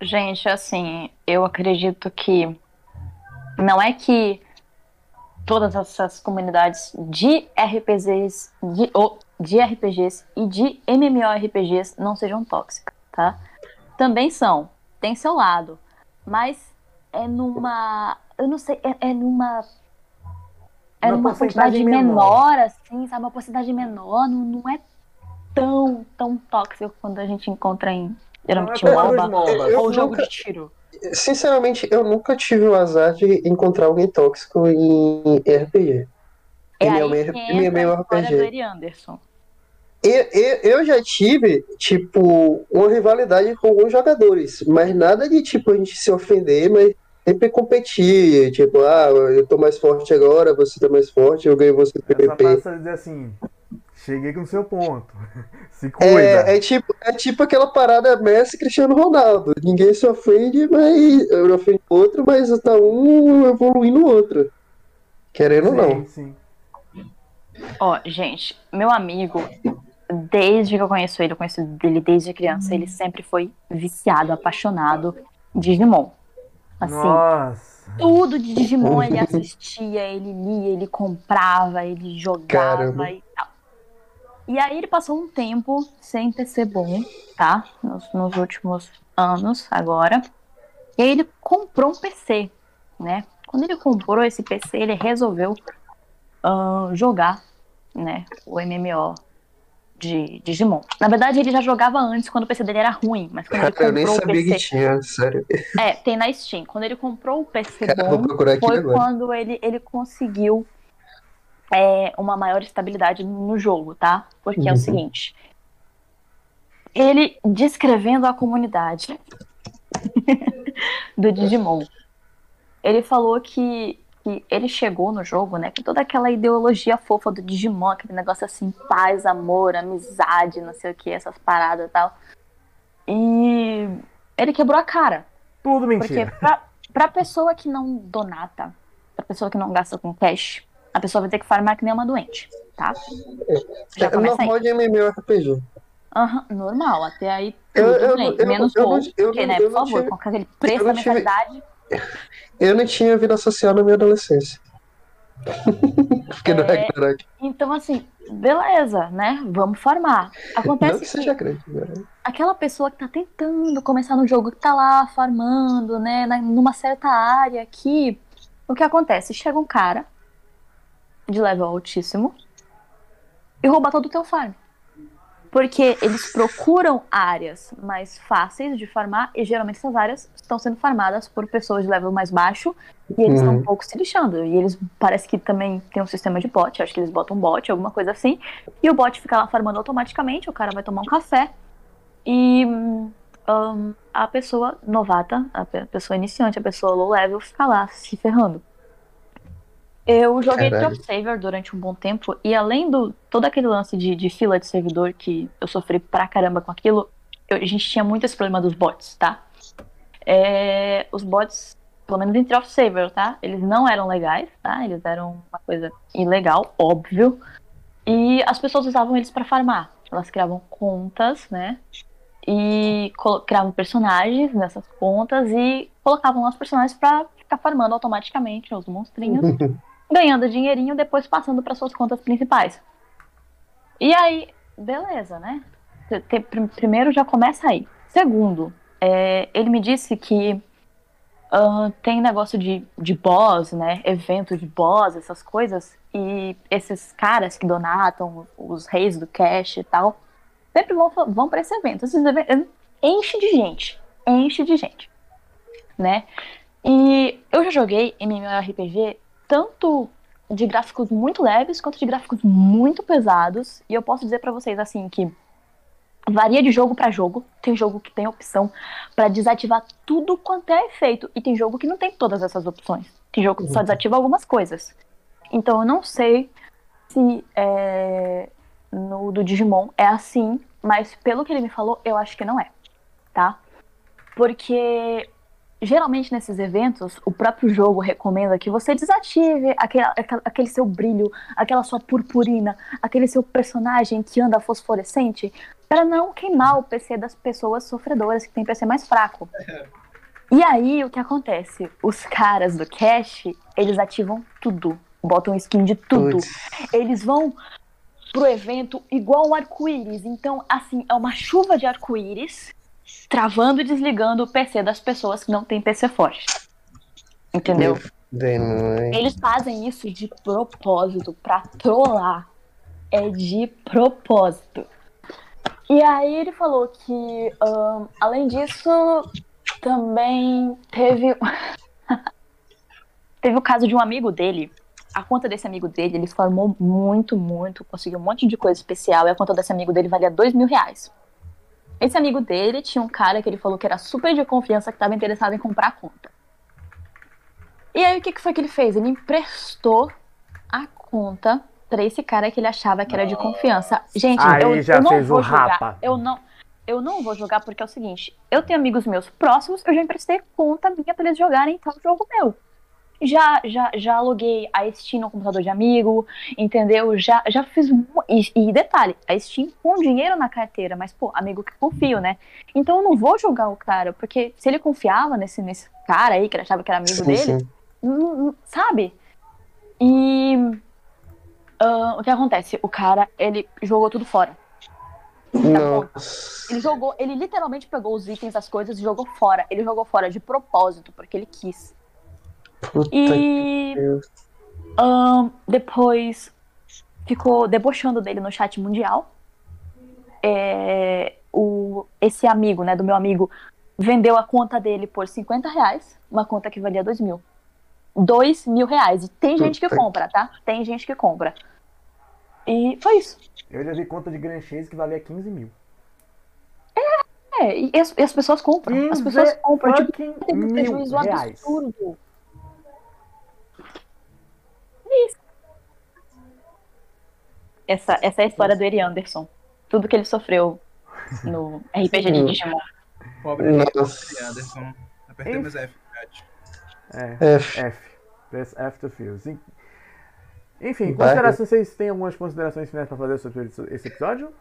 Gente, assim, eu acredito que não é que todas essas comunidades de RPGs, de, ou, de RPGs e de MMORPGs não sejam tóxicas, tá? Também são, tem seu lado, mas é numa, eu não sei, é, é numa é Uma numa quantidade menor. menor, assim, sabe? Uma porcentagem menor, não, não é tão, tão tóxico quando a gente encontra em geralmente Não é MOBA. pelos MOBA. Eu Ou jogo nunca- de tiro. Sinceramente, eu nunca tive o azar de encontrar alguém tóxico em RPG. É é um é meio a história RPG. do Anderson. Eu, eu, eu já tive, tipo, uma rivalidade com alguns jogadores, mas nada de, tipo, a gente se ofender, mas sempre competir, tipo, ah, eu tô mais forte agora, você tá mais forte, eu ganho você no Essa PVP. passa dizer assim, cheguei com o seu ponto. Se cuida. É, é, tipo, é tipo aquela parada Messi Cristiano Ronaldo. Ninguém se ofende, mas eu ofendo o outro, mas tá um evoluindo o outro. Querendo ou não. sim, sim. Ó, gente, meu amigo, desde que eu conheço ele, eu conheço ele desde criança, ele sempre foi viciado, apaixonado em Digimon. Assim, Nossa. tudo de Digimon ele assistia, ele lia, ele comprava, ele jogava Caramba. e. E aí ele passou um tempo sem PC bom, tá? Nos, nos últimos anos, agora. E aí ele comprou um PC, né? Quando ele comprou esse PC, ele resolveu ahn, jogar, né? O MMO de Digimon. Na verdade, ele já jogava antes, quando o PC dele era ruim. Mas quando ele Cara, eu nem comprou o sabia que PC... tinha, sério. É, tem na Steam. Quando ele comprou o PC Cara, bom, foi quando ele, ele conseguiu é, uma maior estabilidade no jogo, tá? Porque é o Uhum. seguinte. Ele descrevendo a comunidade do Digimon. Ele falou que, que ele chegou no jogo, né? Com toda aquela ideologia fofa do Digimon, aquele negócio assim, paz, amor, amizade, não sei o que, essas paradas e tal. E ele quebrou a cara. Tudo Porque mentira. pra, pra pessoa que não donata, pra pessoa que não gasta com cash, a pessoa vai ter que farmar que nem uma doente, tá? Já É começa aí. normal de MMORPG. Aham, normal, até aí Eu- tudo eu- bem. eu- Menos eu gol, eu porque, não- né, eu por favor, tive- com aquele preço eu da tive- mentalidade. Eu não tinha vida social na minha adolescência. Fiquei no É. Ragnarok. Então, assim, beleza, né? Vamos farmar. Acontece Não que que seja grande, né? aquela pessoa que tá tentando começar no jogo, que tá lá farmando, né, numa certa área aqui, o que acontece? Chega um cara de level altíssimo e rouba todo o teu farm. Porque eles procuram áreas mais fáceis de farmar e geralmente essas áreas estão sendo farmadas por pessoas de level mais baixo e eles estão Uhum. um pouco se lixando. E eles parece que também tem um sistema de bot, acho que eles botam um bot, alguma coisa assim, e o bot fica lá farmando automaticamente, o cara vai tomar um café e hum, a pessoa novata, a pe- pessoa iniciante, a pessoa low level fica lá se ferrando. Eu joguei Caralho. Top Saver durante um bom tempo e além do todo aquele lance de, de fila de servidor que eu sofri pra caramba com aquilo, eu- a gente tinha muito esse problema dos bots, tá? É, os bots, pelo menos em Top Saver, tá? Eles não eram legais, tá? Eles eram uma coisa ilegal, óbvio. E as pessoas usavam eles pra farmar. Elas criavam contas, né? E criavam personagens nessas contas e colocavam lá os personagens pra ficar farmando automaticamente os monstrinhos ganhando dinheirinho, depois passando para suas contas principais. E aí, beleza, né? Primeiro já começa aí. Segundo, é, ele me disse que ah, tem negócio de, de boss, né? Evento de boss, essas coisas. E esses caras que donatam, os reis do cash e tal, sempre vão, vão para esse evento. Esses eventos enche de gente. Enche de gente. Né? E eu já joguei MMORPG tanto de gráficos muito leves quanto de gráficos muito pesados. E eu posso dizer pra vocês assim que varia de jogo pra jogo. Tem jogo que tem opção pra desativar tudo quanto é efeito e tem jogo que não tem todas essas opções. Tem jogo que só desativa algumas coisas. Então eu não sei se é, no do Digimon é assim, mas pelo que ele me falou, eu acho que não é, tá? Porque geralmente nesses eventos, o próprio jogo recomenda que você desative aquele, aquele seu brilho, aquela sua purpurina, aquele seu personagem que anda fosforescente, para não queimar o PC das pessoas sofredoras que tem PC mais fraco. E aí, o que acontece? Os caras do cache, eles ativam tudo. Botam skin de tudo. Putz. Eles vão pro evento igual o arco-íris. Então, assim, é uma chuva de arco-íris travando e desligando o PC das pessoas que não têm PC forte. Entendeu? Eles fazem isso de propósito, pra trollar. É de propósito. E aí ele falou que, ahn, além disso, também teve. teve o caso de um amigo dele. A conta desse amigo dele, ele formou muito, muito, conseguiu um monte de coisa especial. E a conta desse amigo dele valia dois mil reais. Esse amigo dele tinha um cara que ele falou que era super de confiança, que estava interessado em comprar a conta. E aí o que, que foi que ele fez? Ele emprestou a conta pra esse cara que ele achava que era de confiança. Gente, Aí eu, já eu não fez o vou jogar. rapa. Eu não, eu não vou jogar porque é o seguinte: eu tenho amigos meus próximos, eu já emprestei conta minha pra eles jogarem tal jogo meu. Já, já, já aluguei a Steam no computador de amigo, entendeu? Já, já fiz. E, e detalhe, a Steam com dinheiro na carteira, mas, pô, amigo que confio, né? Então eu não vou jogar o cara, porque se ele confiava nesse, nesse cara aí, que ele achava que era amigo Sim, dele, sim. não- não- sabe? E ah, o que acontece? O cara, ele jogou tudo fora. Nossa. Ele jogou, ele literalmente pegou os itens, as coisas e jogou fora. Ele jogou fora de propósito, porque ele quis. Puta E ahn, depois ficou debochando dele no chat mundial. É, o, esse amigo, né, do meu amigo, vendeu a conta dele por 50 reais, uma conta que valia 2 mil. 2 mil reais. E tem gente que compra, tá? Tem gente que compra. E foi isso. Eu já vi conta de Grand Chase que valia 15 mil. É, e as, e as pessoas compram. As pessoas compram. Tipo, tem um mil prejuízo reais. absurdo. É isso. Essa, essa é a história do Eri Anderson. Tudo que ele sofreu no RPG de. Digimon. Pobre Nossa. Anderson. Apertemos F. É, F. F. Press F to fuse. En- Enfim, considerações, vocês têm algumas considerações finais pra fazer sobre esse episódio?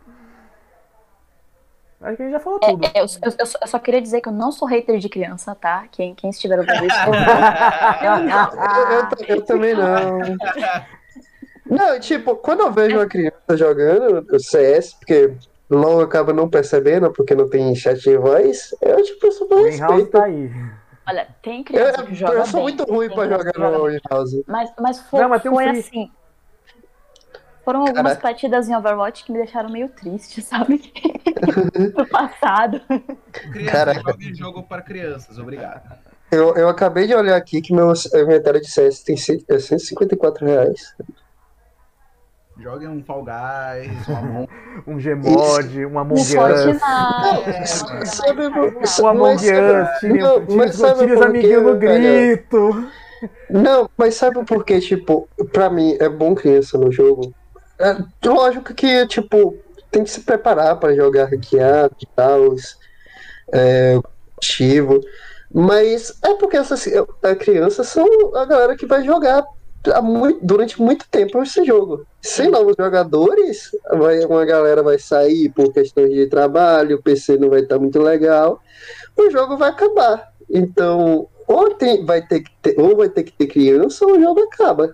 Acho que a gente já falou É, tudo. é, eu, eu- eu só- eu só queria dizer que eu não sou hater de criança, tá? Quem, quem estiver ouvindo isso, eu. Eu. Eu, eu eu também não. Não, tipo, quando eu vejo uma criança jogando o CS, porque LOL acaba não percebendo, porque não tem chat de voz, eu, tipo, super respeito. tá aí. Olha, tem Eu, criança que joga eu sou bem, muito ruim pra jogar no bem. in-house. Mas, mas foi, Não, mas um foi free. assim. Foram algumas Caraca. partidas em Overwatch que me deixaram meio triste, sabe? Do passado. Crianças, joguem jogo para crianças, obrigado. Eu, eu acabei de olhar aqui que meu inventário de CS tem cento- é 154 reais. Joguem um Fall Guys, um Um Gmod, um No Among Us. O Among Us, mas os- amiguinhos quê, no grito. Não, mas sabe por que, tipo, pra mim é bom criança no jogo? É, lógico que, tipo, tem que se preparar pra jogar ranqueado e tal, é, competitivo, mas é porque essas crianças são a galera que vai jogar muito- durante muito tempo esse jogo. Sem novos jogadores, vai, uma galera vai sair por questões de trabalho, o PC não vai estar muito legal, o jogo vai acabar. Então, ou tem, vai ter que ter, ou vai ter que ter criança, ou o jogo acaba.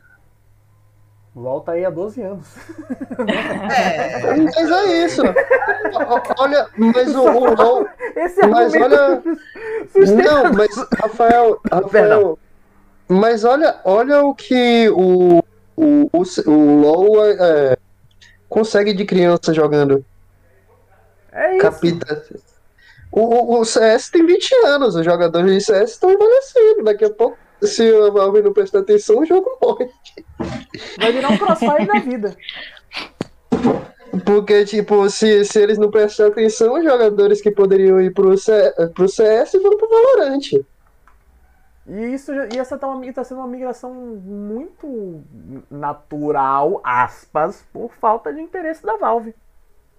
Volta aí há 12 anos. É, Mas é isso. Olha, mas o, o LoL. Esse Mas olha. Não, mas Rafael, Rafael. Mas olha, olha o que o, o, o, o LoL é, consegue de criança jogando. É isso. Capita. O, o, o CS tem 20 anos, os jogadores de CS estão envelhecendo. Daqui a pouco, se a Valve não prestar atenção, o jogo morre. Vai virar um crossfire da vida. Porque, tipo, se, se eles não prestarem atenção, os jogadores que poderiam ir pro, C, pro CS vão pro Valorant. E isso e essa tá, uma, tá sendo uma migração muito natural, aspas, por falta de interesse da Valve.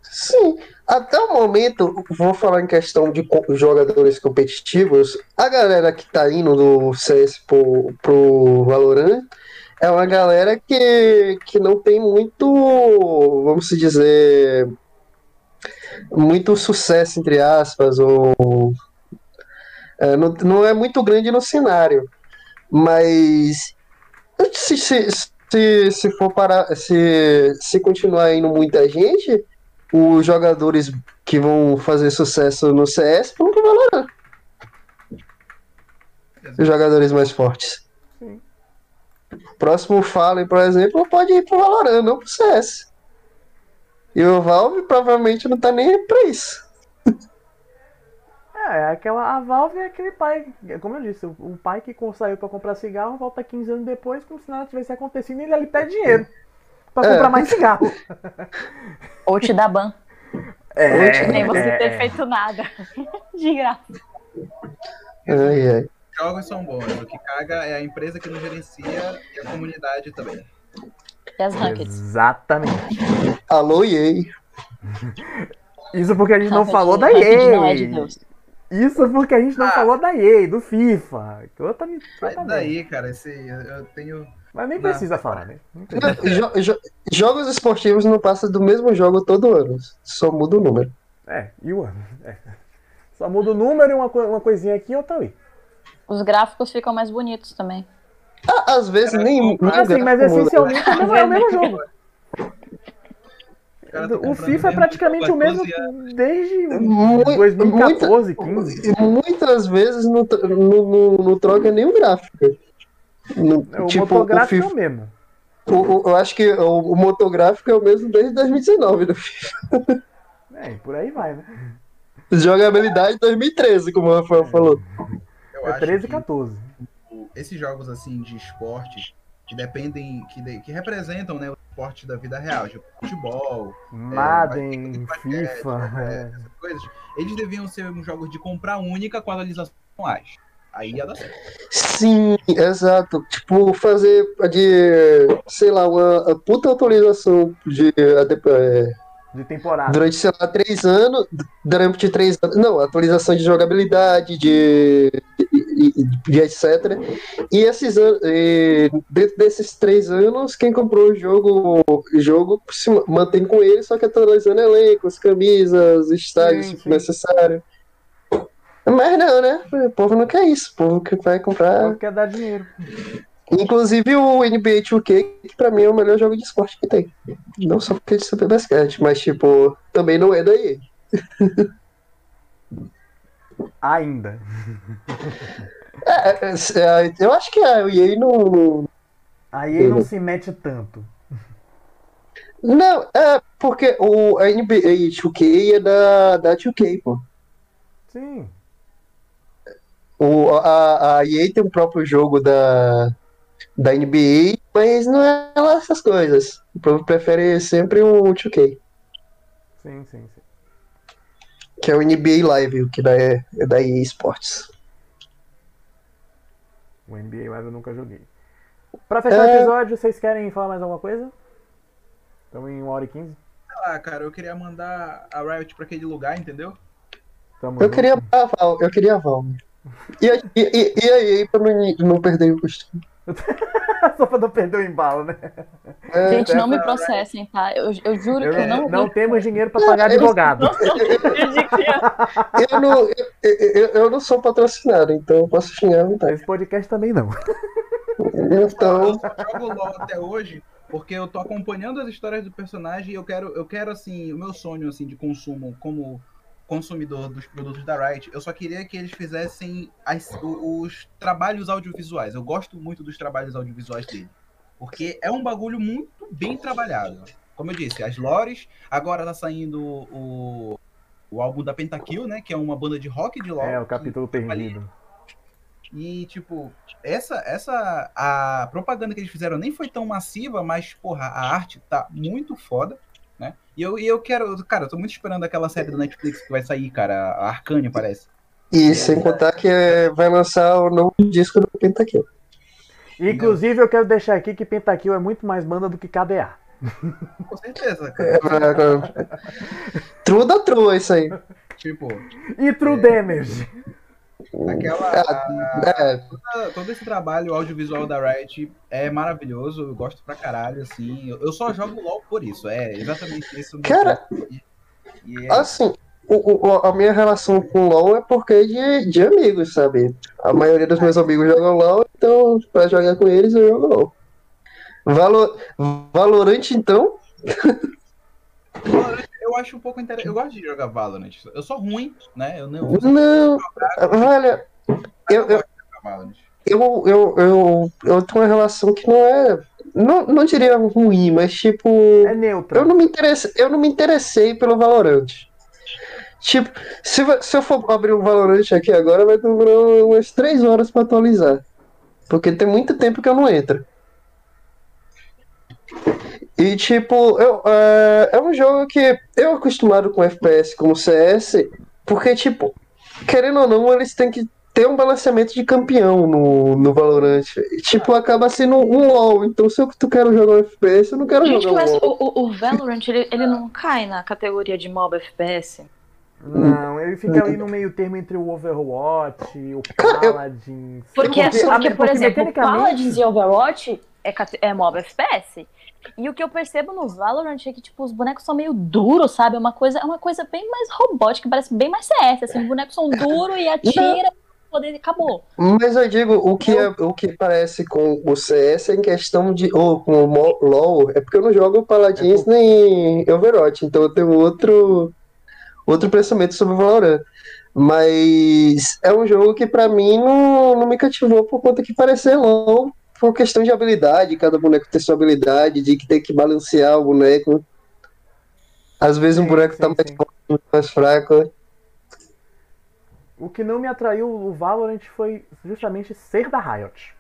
Sim, até o momento, vou falar em questão de jogadores competitivos, a galera que tá indo do CS pro, pro Valorant é uma galera que, que não tem muito, vamos dizer, muito sucesso, entre aspas, ou é, não, não é muito grande no cenário, mas se, se, se, se for parar, se, se continuar indo muita gente, os jogadores que vão fazer sucesso no CS vão pro Valorant. Os jogadores mais fortes. Sim. Próximo Fallen, por exemplo, pode ir pro Valorant, não pro CS. E o Valve provavelmente não tá nem pra isso. É, é aquela, a Valve é aquele pai, como eu disse, o, o pai que saiu pra comprar cigarro, volta 15 anos depois, como se nada tivesse acontecido, e ele ali pede dinheiro pra É. comprar mais cigarro. Ou te dá ban. É, Nem você é, ter é. feito nada. De graça. Ai, ai. jogos são bons. O que caga é a empresa que não gerencia e a comunidade também. E as rankeds. Exatamente. Alô, EA. Isso porque a gente não falou da é de EA. Isso porque a gente não Ah. falou da EA, do FIFA. Outra, Sai outra merda. daí, cara. Esse, eu, eu tenho. Mas nem Não. precisa falar, né? Jo- jo- jogos esportivos não passam do mesmo jogo todo ano. Só muda o número. É, e o ano. É. Só muda o número e uma, co- uma coisinha aqui e outra ali. Os gráficos ficam mais bonitos também. Ah, às vezes nem. nem Ah, sim, mas gráfico muda. essencialmente é o mesmo, é o mesmo jogo. O tá FIFA é praticamente o mesmo 14 anos. desde Mu- 2014, 15. Muitas vezes não, não, não, não troca nem o gráfico. No- É, O tipo, o motográfico é FIFA, o mesmo. o- o- eu acho que o, o motográfico é o mesmo desde 2019 do FIFA. É, e por aí vai, né? Jogabilidade 2013, como o Rafael falou. Eu É acho 13 e que 14. o- esses jogos assim de esporte que dependem, que, de- que representam né, o esporte da vida real, tipo futebol, Madden, basquete, FIFA. é, é. essas coisas, eles deviam ser um jogos de compra única com atualizações anuais. Aí ia dar certo. Sim, exato. Tipo, fazer de, sei lá, uma puta atualização de, é, De temporada. durante, sei lá, três anos, durante três anos, não, atualização de jogabilidade, de, de, de- etc. E esses anos, e dentro desses três anos, quem comprou o jogo, o jogo se mantém com ele, só que atualizando elencos, camisas, estádios, Sim, se sim. necessário. Mas não, né? O povo não quer isso. O povo que vai comprar. Só quer dar dinheiro. Inclusive o NBA 2K, que pra mim é o melhor jogo de esporte que tem. Não só porque é de saber basquete, mas tipo, também não é daí. Ainda. É, é, é, eu acho que a EA não, não- Aí ele não se mete tanto. Não, é porque o a NBA 2K é da, da 2K, pô. Sim. O, a, a EA tem o próprio jogo da, da NBA, mas não é lá essas coisas. O povo prefere sempre o 2K, Sim, sim, sim. que é o NBA Live, o que da, é da EA Sports. O NBA Live eu nunca joguei. Pra fechar o É. episódio, vocês querem falar mais alguma coisa? Estamos em 1 hora e 15. Sei lá, cara, eu queria mandar a Riot pra aquele lugar, entendeu? Tamo Eu junto. queria a Val, eu queria a Val. E, e, e, a EA pra não, não perder o costume. Só pra não perder o embalo, né? É, Gente, não me processem, tá? Eu, eu juro Eu- que eu não. não temos dinheiro pra pagar advogado. eu, não, eu, eu, eu não sou patrocinado, então eu posso xingar à vontade. Esse podcast também não. Então, Eu só jogo LOL até hoje porque eu tô acompanhando as histórias do personagem e eu quero, eu quero assim, o meu sonho assim de consumo como consumidor dos produtos da Riot, eu só queria que eles fizessem as- os trabalhos audiovisuais. Eu gosto muito dos trabalhos audiovisuais dele. Porque é um bagulho muito bem trabalhado. Como eu disse, as lores, agora tá saindo o, o álbum da Pentakill, né? Que é uma banda de rock de LoL. É, o capítulo perdido. e, tipo, essa, essa. A propaganda que eles fizeram nem foi tão massiva, mas, porra, a arte tá muito foda, né? E eu, e eu quero. Cara, eu tô muito esperando aquela série do Netflix que vai sair, cara. A Arcane, parece. e sem contar que é, vai lançar o novo disco do Pentakill. Inclusive, eu quero deixar aqui que Pentakill é muito mais banda do que KDA. Com certeza, É, cara. True da true, isso aí. tipo, E True Damage. Aquela. É, toda- todo esse trabalho audiovisual da Riot é maravilhoso. Eu gosto pra caralho, assim. Eu, eu só jogo LOL por isso. É exatamente isso. Cara, E é- assim, o- o- a minha relação com LoL é porque de, de amigos, sabe? A maioria dos meus amigos jogam LoL, então pra jogar com eles eu jogo LoL. Valor, Valorant, então, Valorant, eu acho um pouco interessante. Eu gosto de jogar Valorant. Eu sou ruim, né? Eu não, não, olha, eu, eu, gosto de jogar Valorant. eu, eu, eu, eu tenho uma relação que não é, não, não diria ruim, mas tipo, É neutro. eu não me interessei, eu não me interessei pelo Valorant. Tipo, se, se eu for abrir um Valorant aqui agora, vai demorar umas 3 horas pra atualizar. Porque tem muito tempo que eu não entro. E tipo, eu, é, é um jogo que eu acostumado com FPS como CS, porque tipo, querendo ou não, eles têm que ter um balanceamento de campeão no, no Valorant. E, tipo, acaba sendo um LoL. Então se eu tu quero jogar um FPS, eu não quero Gente, jogar um mas LoL. o, o, o Valorant, ele, ele não cai na categoria de mob FPS? Não, ele fica ali no meio termo entre o Overwatch, o Paladins. Porque, a- porque, por exemplo, mecanicamente- Paladins e Overwatch é, é mob FPS. E o que eu percebo no Valorant é que, tipo, os bonecos são meio duros, sabe? É uma coisa, é uma coisa bem mais robótica, parece bem mais CS, assim, os bonecos são duros e atira, poder acabou. Mas eu digo, o que, é, o que parece com o CS é em questão de. Ou com o LoL, é porque eu não jogo Paladins nem Overwatch, então eu tenho outro, outro pensamento sobre o Valorant. Mas é um jogo que pra mim não, não me cativou por conta que parecer LoL, por questão de habilidade, cada boneco tem sua habilidade, de que tem que balancear o boneco. Às vezes um Sim, boneco sim, tá mais sim. forte, mais fraco. O que não me atraiu o Valorant foi justamente ser da Riot.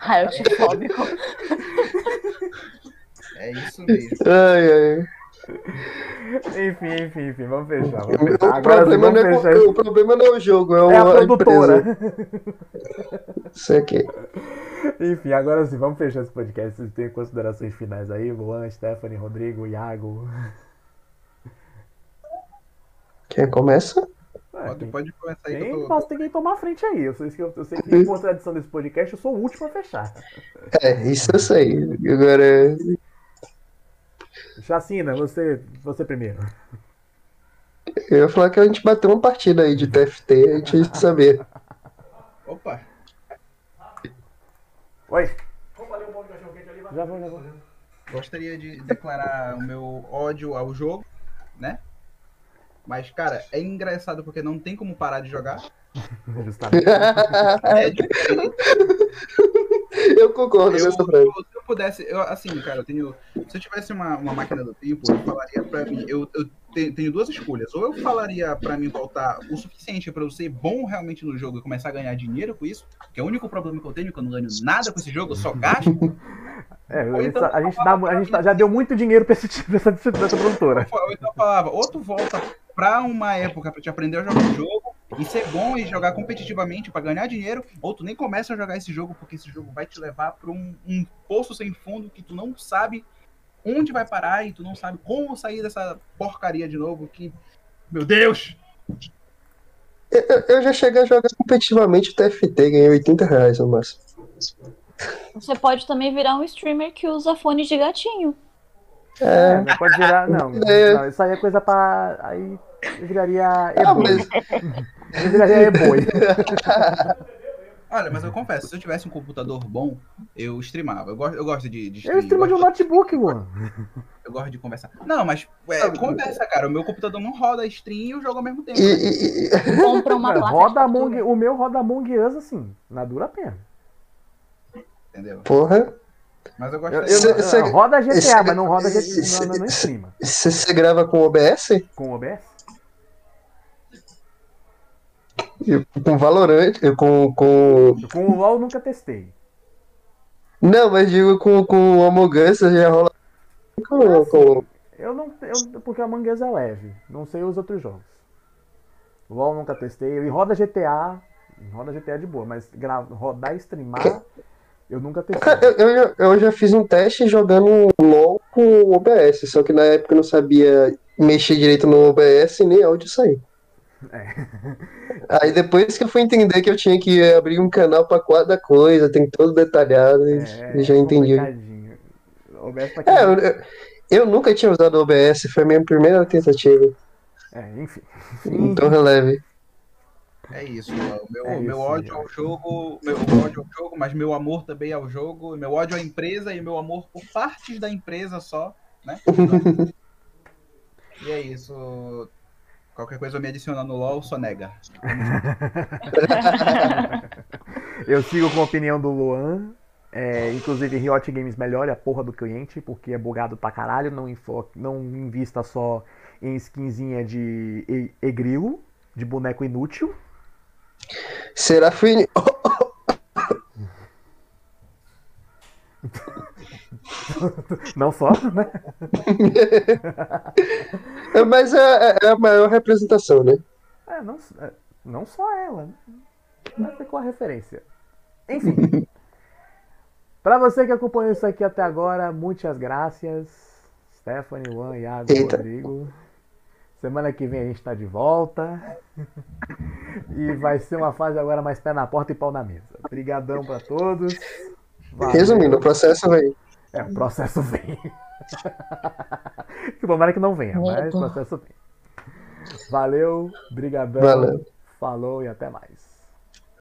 Riot fóbico. É isso mesmo. Ai, ai. Enfim, enfim, enfim, vamos fechar. Vamos O, fechar. Agora sim, problema não vamos é, fechar. o problema não é o jogo, é, É a o- produtora. Isso aqui. Enfim, agora sim, vamos fechar esse podcast. Vocês têm considerações finais aí? Luan, Stephanie, Rodrigo, Iago. Quem começa? Ué, Pode, tem- pode começar aí tem, tô. posso ter que tomar a frente aí. Eu sei que, eu, eu sei que por tradição desse podcast, eu sou o último a fechar. É, isso eu sei. Agora, Chacina, você, você primeiro. eu ia falar que a gente bateu uma partida aí de TFT, a gente ia saber. Opa! Oi. Já vou, já vou. Gostaria de declarar o meu ódio ao jogo, né? Mas, cara, é engraçado porque não tem como parar de jogar. Justamente. É diferente. Eu concordo Eu, com essa frase. eu pudesse, eu, assim, cara, eu tenho. Se eu tivesse uma, uma máquina do tempo, eu falaria pra mim. Eu, eu te- tenho duas escolhas. Ou eu falaria pra mim voltar o suficiente pra eu ser bom realmente no jogo e começar a ganhar dinheiro com isso, que é o único problema que eu tenho, que eu não ganho nada com esse jogo, eu só gasto. É, Ou a gente, então a gente dá- a gente já deu muito dinheiro pra esse tipo dessa, dessa produtora. Ou então eu falava, ou tu volta pra uma época pra te aprender a jogar o jogo e ser bom e jogar competitivamente pra ganhar dinheiro, ou tu nem começa a jogar esse jogo porque esse jogo vai te levar pra um, um poço sem fundo que tu não sabe onde vai parar e tu não sabe como sair dessa porcaria de novo que, meu Deus! Eu, eu já cheguei a jogar competitivamente o TFT, ganhei 80 reais no máximo. Você pode também virar um streamer que usa fone de gatinho. É, Não pode virar. Não, É. não, isso aí é coisa pra. Aí viraria ah, e-boi. mas viraria e-boi. Olha, mas eu confesso, se eu tivesse um computador bom, eu streamava. Eu gosto, eu gosto de, de Eu stream, streamo de um notebook, mano. eu gosto de conversar. Não, mas é, conversa, cara. O meu computador não roda stream e eu jogo ao mesmo tempo. e, e- e- Compra uma placa roda de. Among, o meu roda Among Us assim, na dura pena. Entendeu? porra, Mas eu gosto Eu, de- eu- Cê- cê- roda GTA, cê- mas não roda GTA, cê- não, não, não streama. você grava com OBS? Com OBS? E Com Valorant? e Com, com... Com o LoL eu nunca testei. Não, mas digo com, com Among Us já rola. Com, com... Eu não. Eu, porque a Among Us é leve. Não sei os outros jogos. O LoL eu nunca testei. E roda GTA. Roda GTA de boa, mas gra- rodar e streamar, eu nunca testei. Eu, eu, já- eu já fiz um teste jogando LOL com OBS, só que na época eu não sabia mexer direito no OBS e nem áudio sair. Aí depois que eu fui entender que eu tinha que abrir um canal pra cada coisa, tem todo detalhado, e É, já entendi. complicadinho. OBS quem- É, eu, eu- eu nunca tinha usado OBS, foi a minha primeira tentativa. É, enfim. Então releve. É isso, o meu, É meu isso, ódio né? ao jogo, meu ódio ao jogo, mas meu amor também ao jogo, meu ódio à empresa e meu amor por partes da empresa só, né? e é isso. Qualquer coisa me adicionar no LOL, só nega. Eu sigo com a opinião do Luan. É, inclusive, Riot Games melhore a porra do cliente, porque é bugado pra caralho. Não, info- não invista só em skinzinha de e- egrilo, de boneco inútil. Serafine. Não só, né? É, Mas é, é a maior representação, né? É, não, é, não só ela. né? Mas ficou a referência. Enfim. pra você que acompanhou isso aqui até agora, muitas graças. Stephanie, Juan, Iago, Eita. Rodrigo. Semana que vem a gente tá de volta. e vai ser uma fase agora mais pé na porta e pau na mesa. Obrigadão pra todos. Valeu. Resumindo, o processo vem. É, o processo vem. Tomara que não venha, mas o processo vem. Valeu, brigadão. Valeu. Falou e até mais.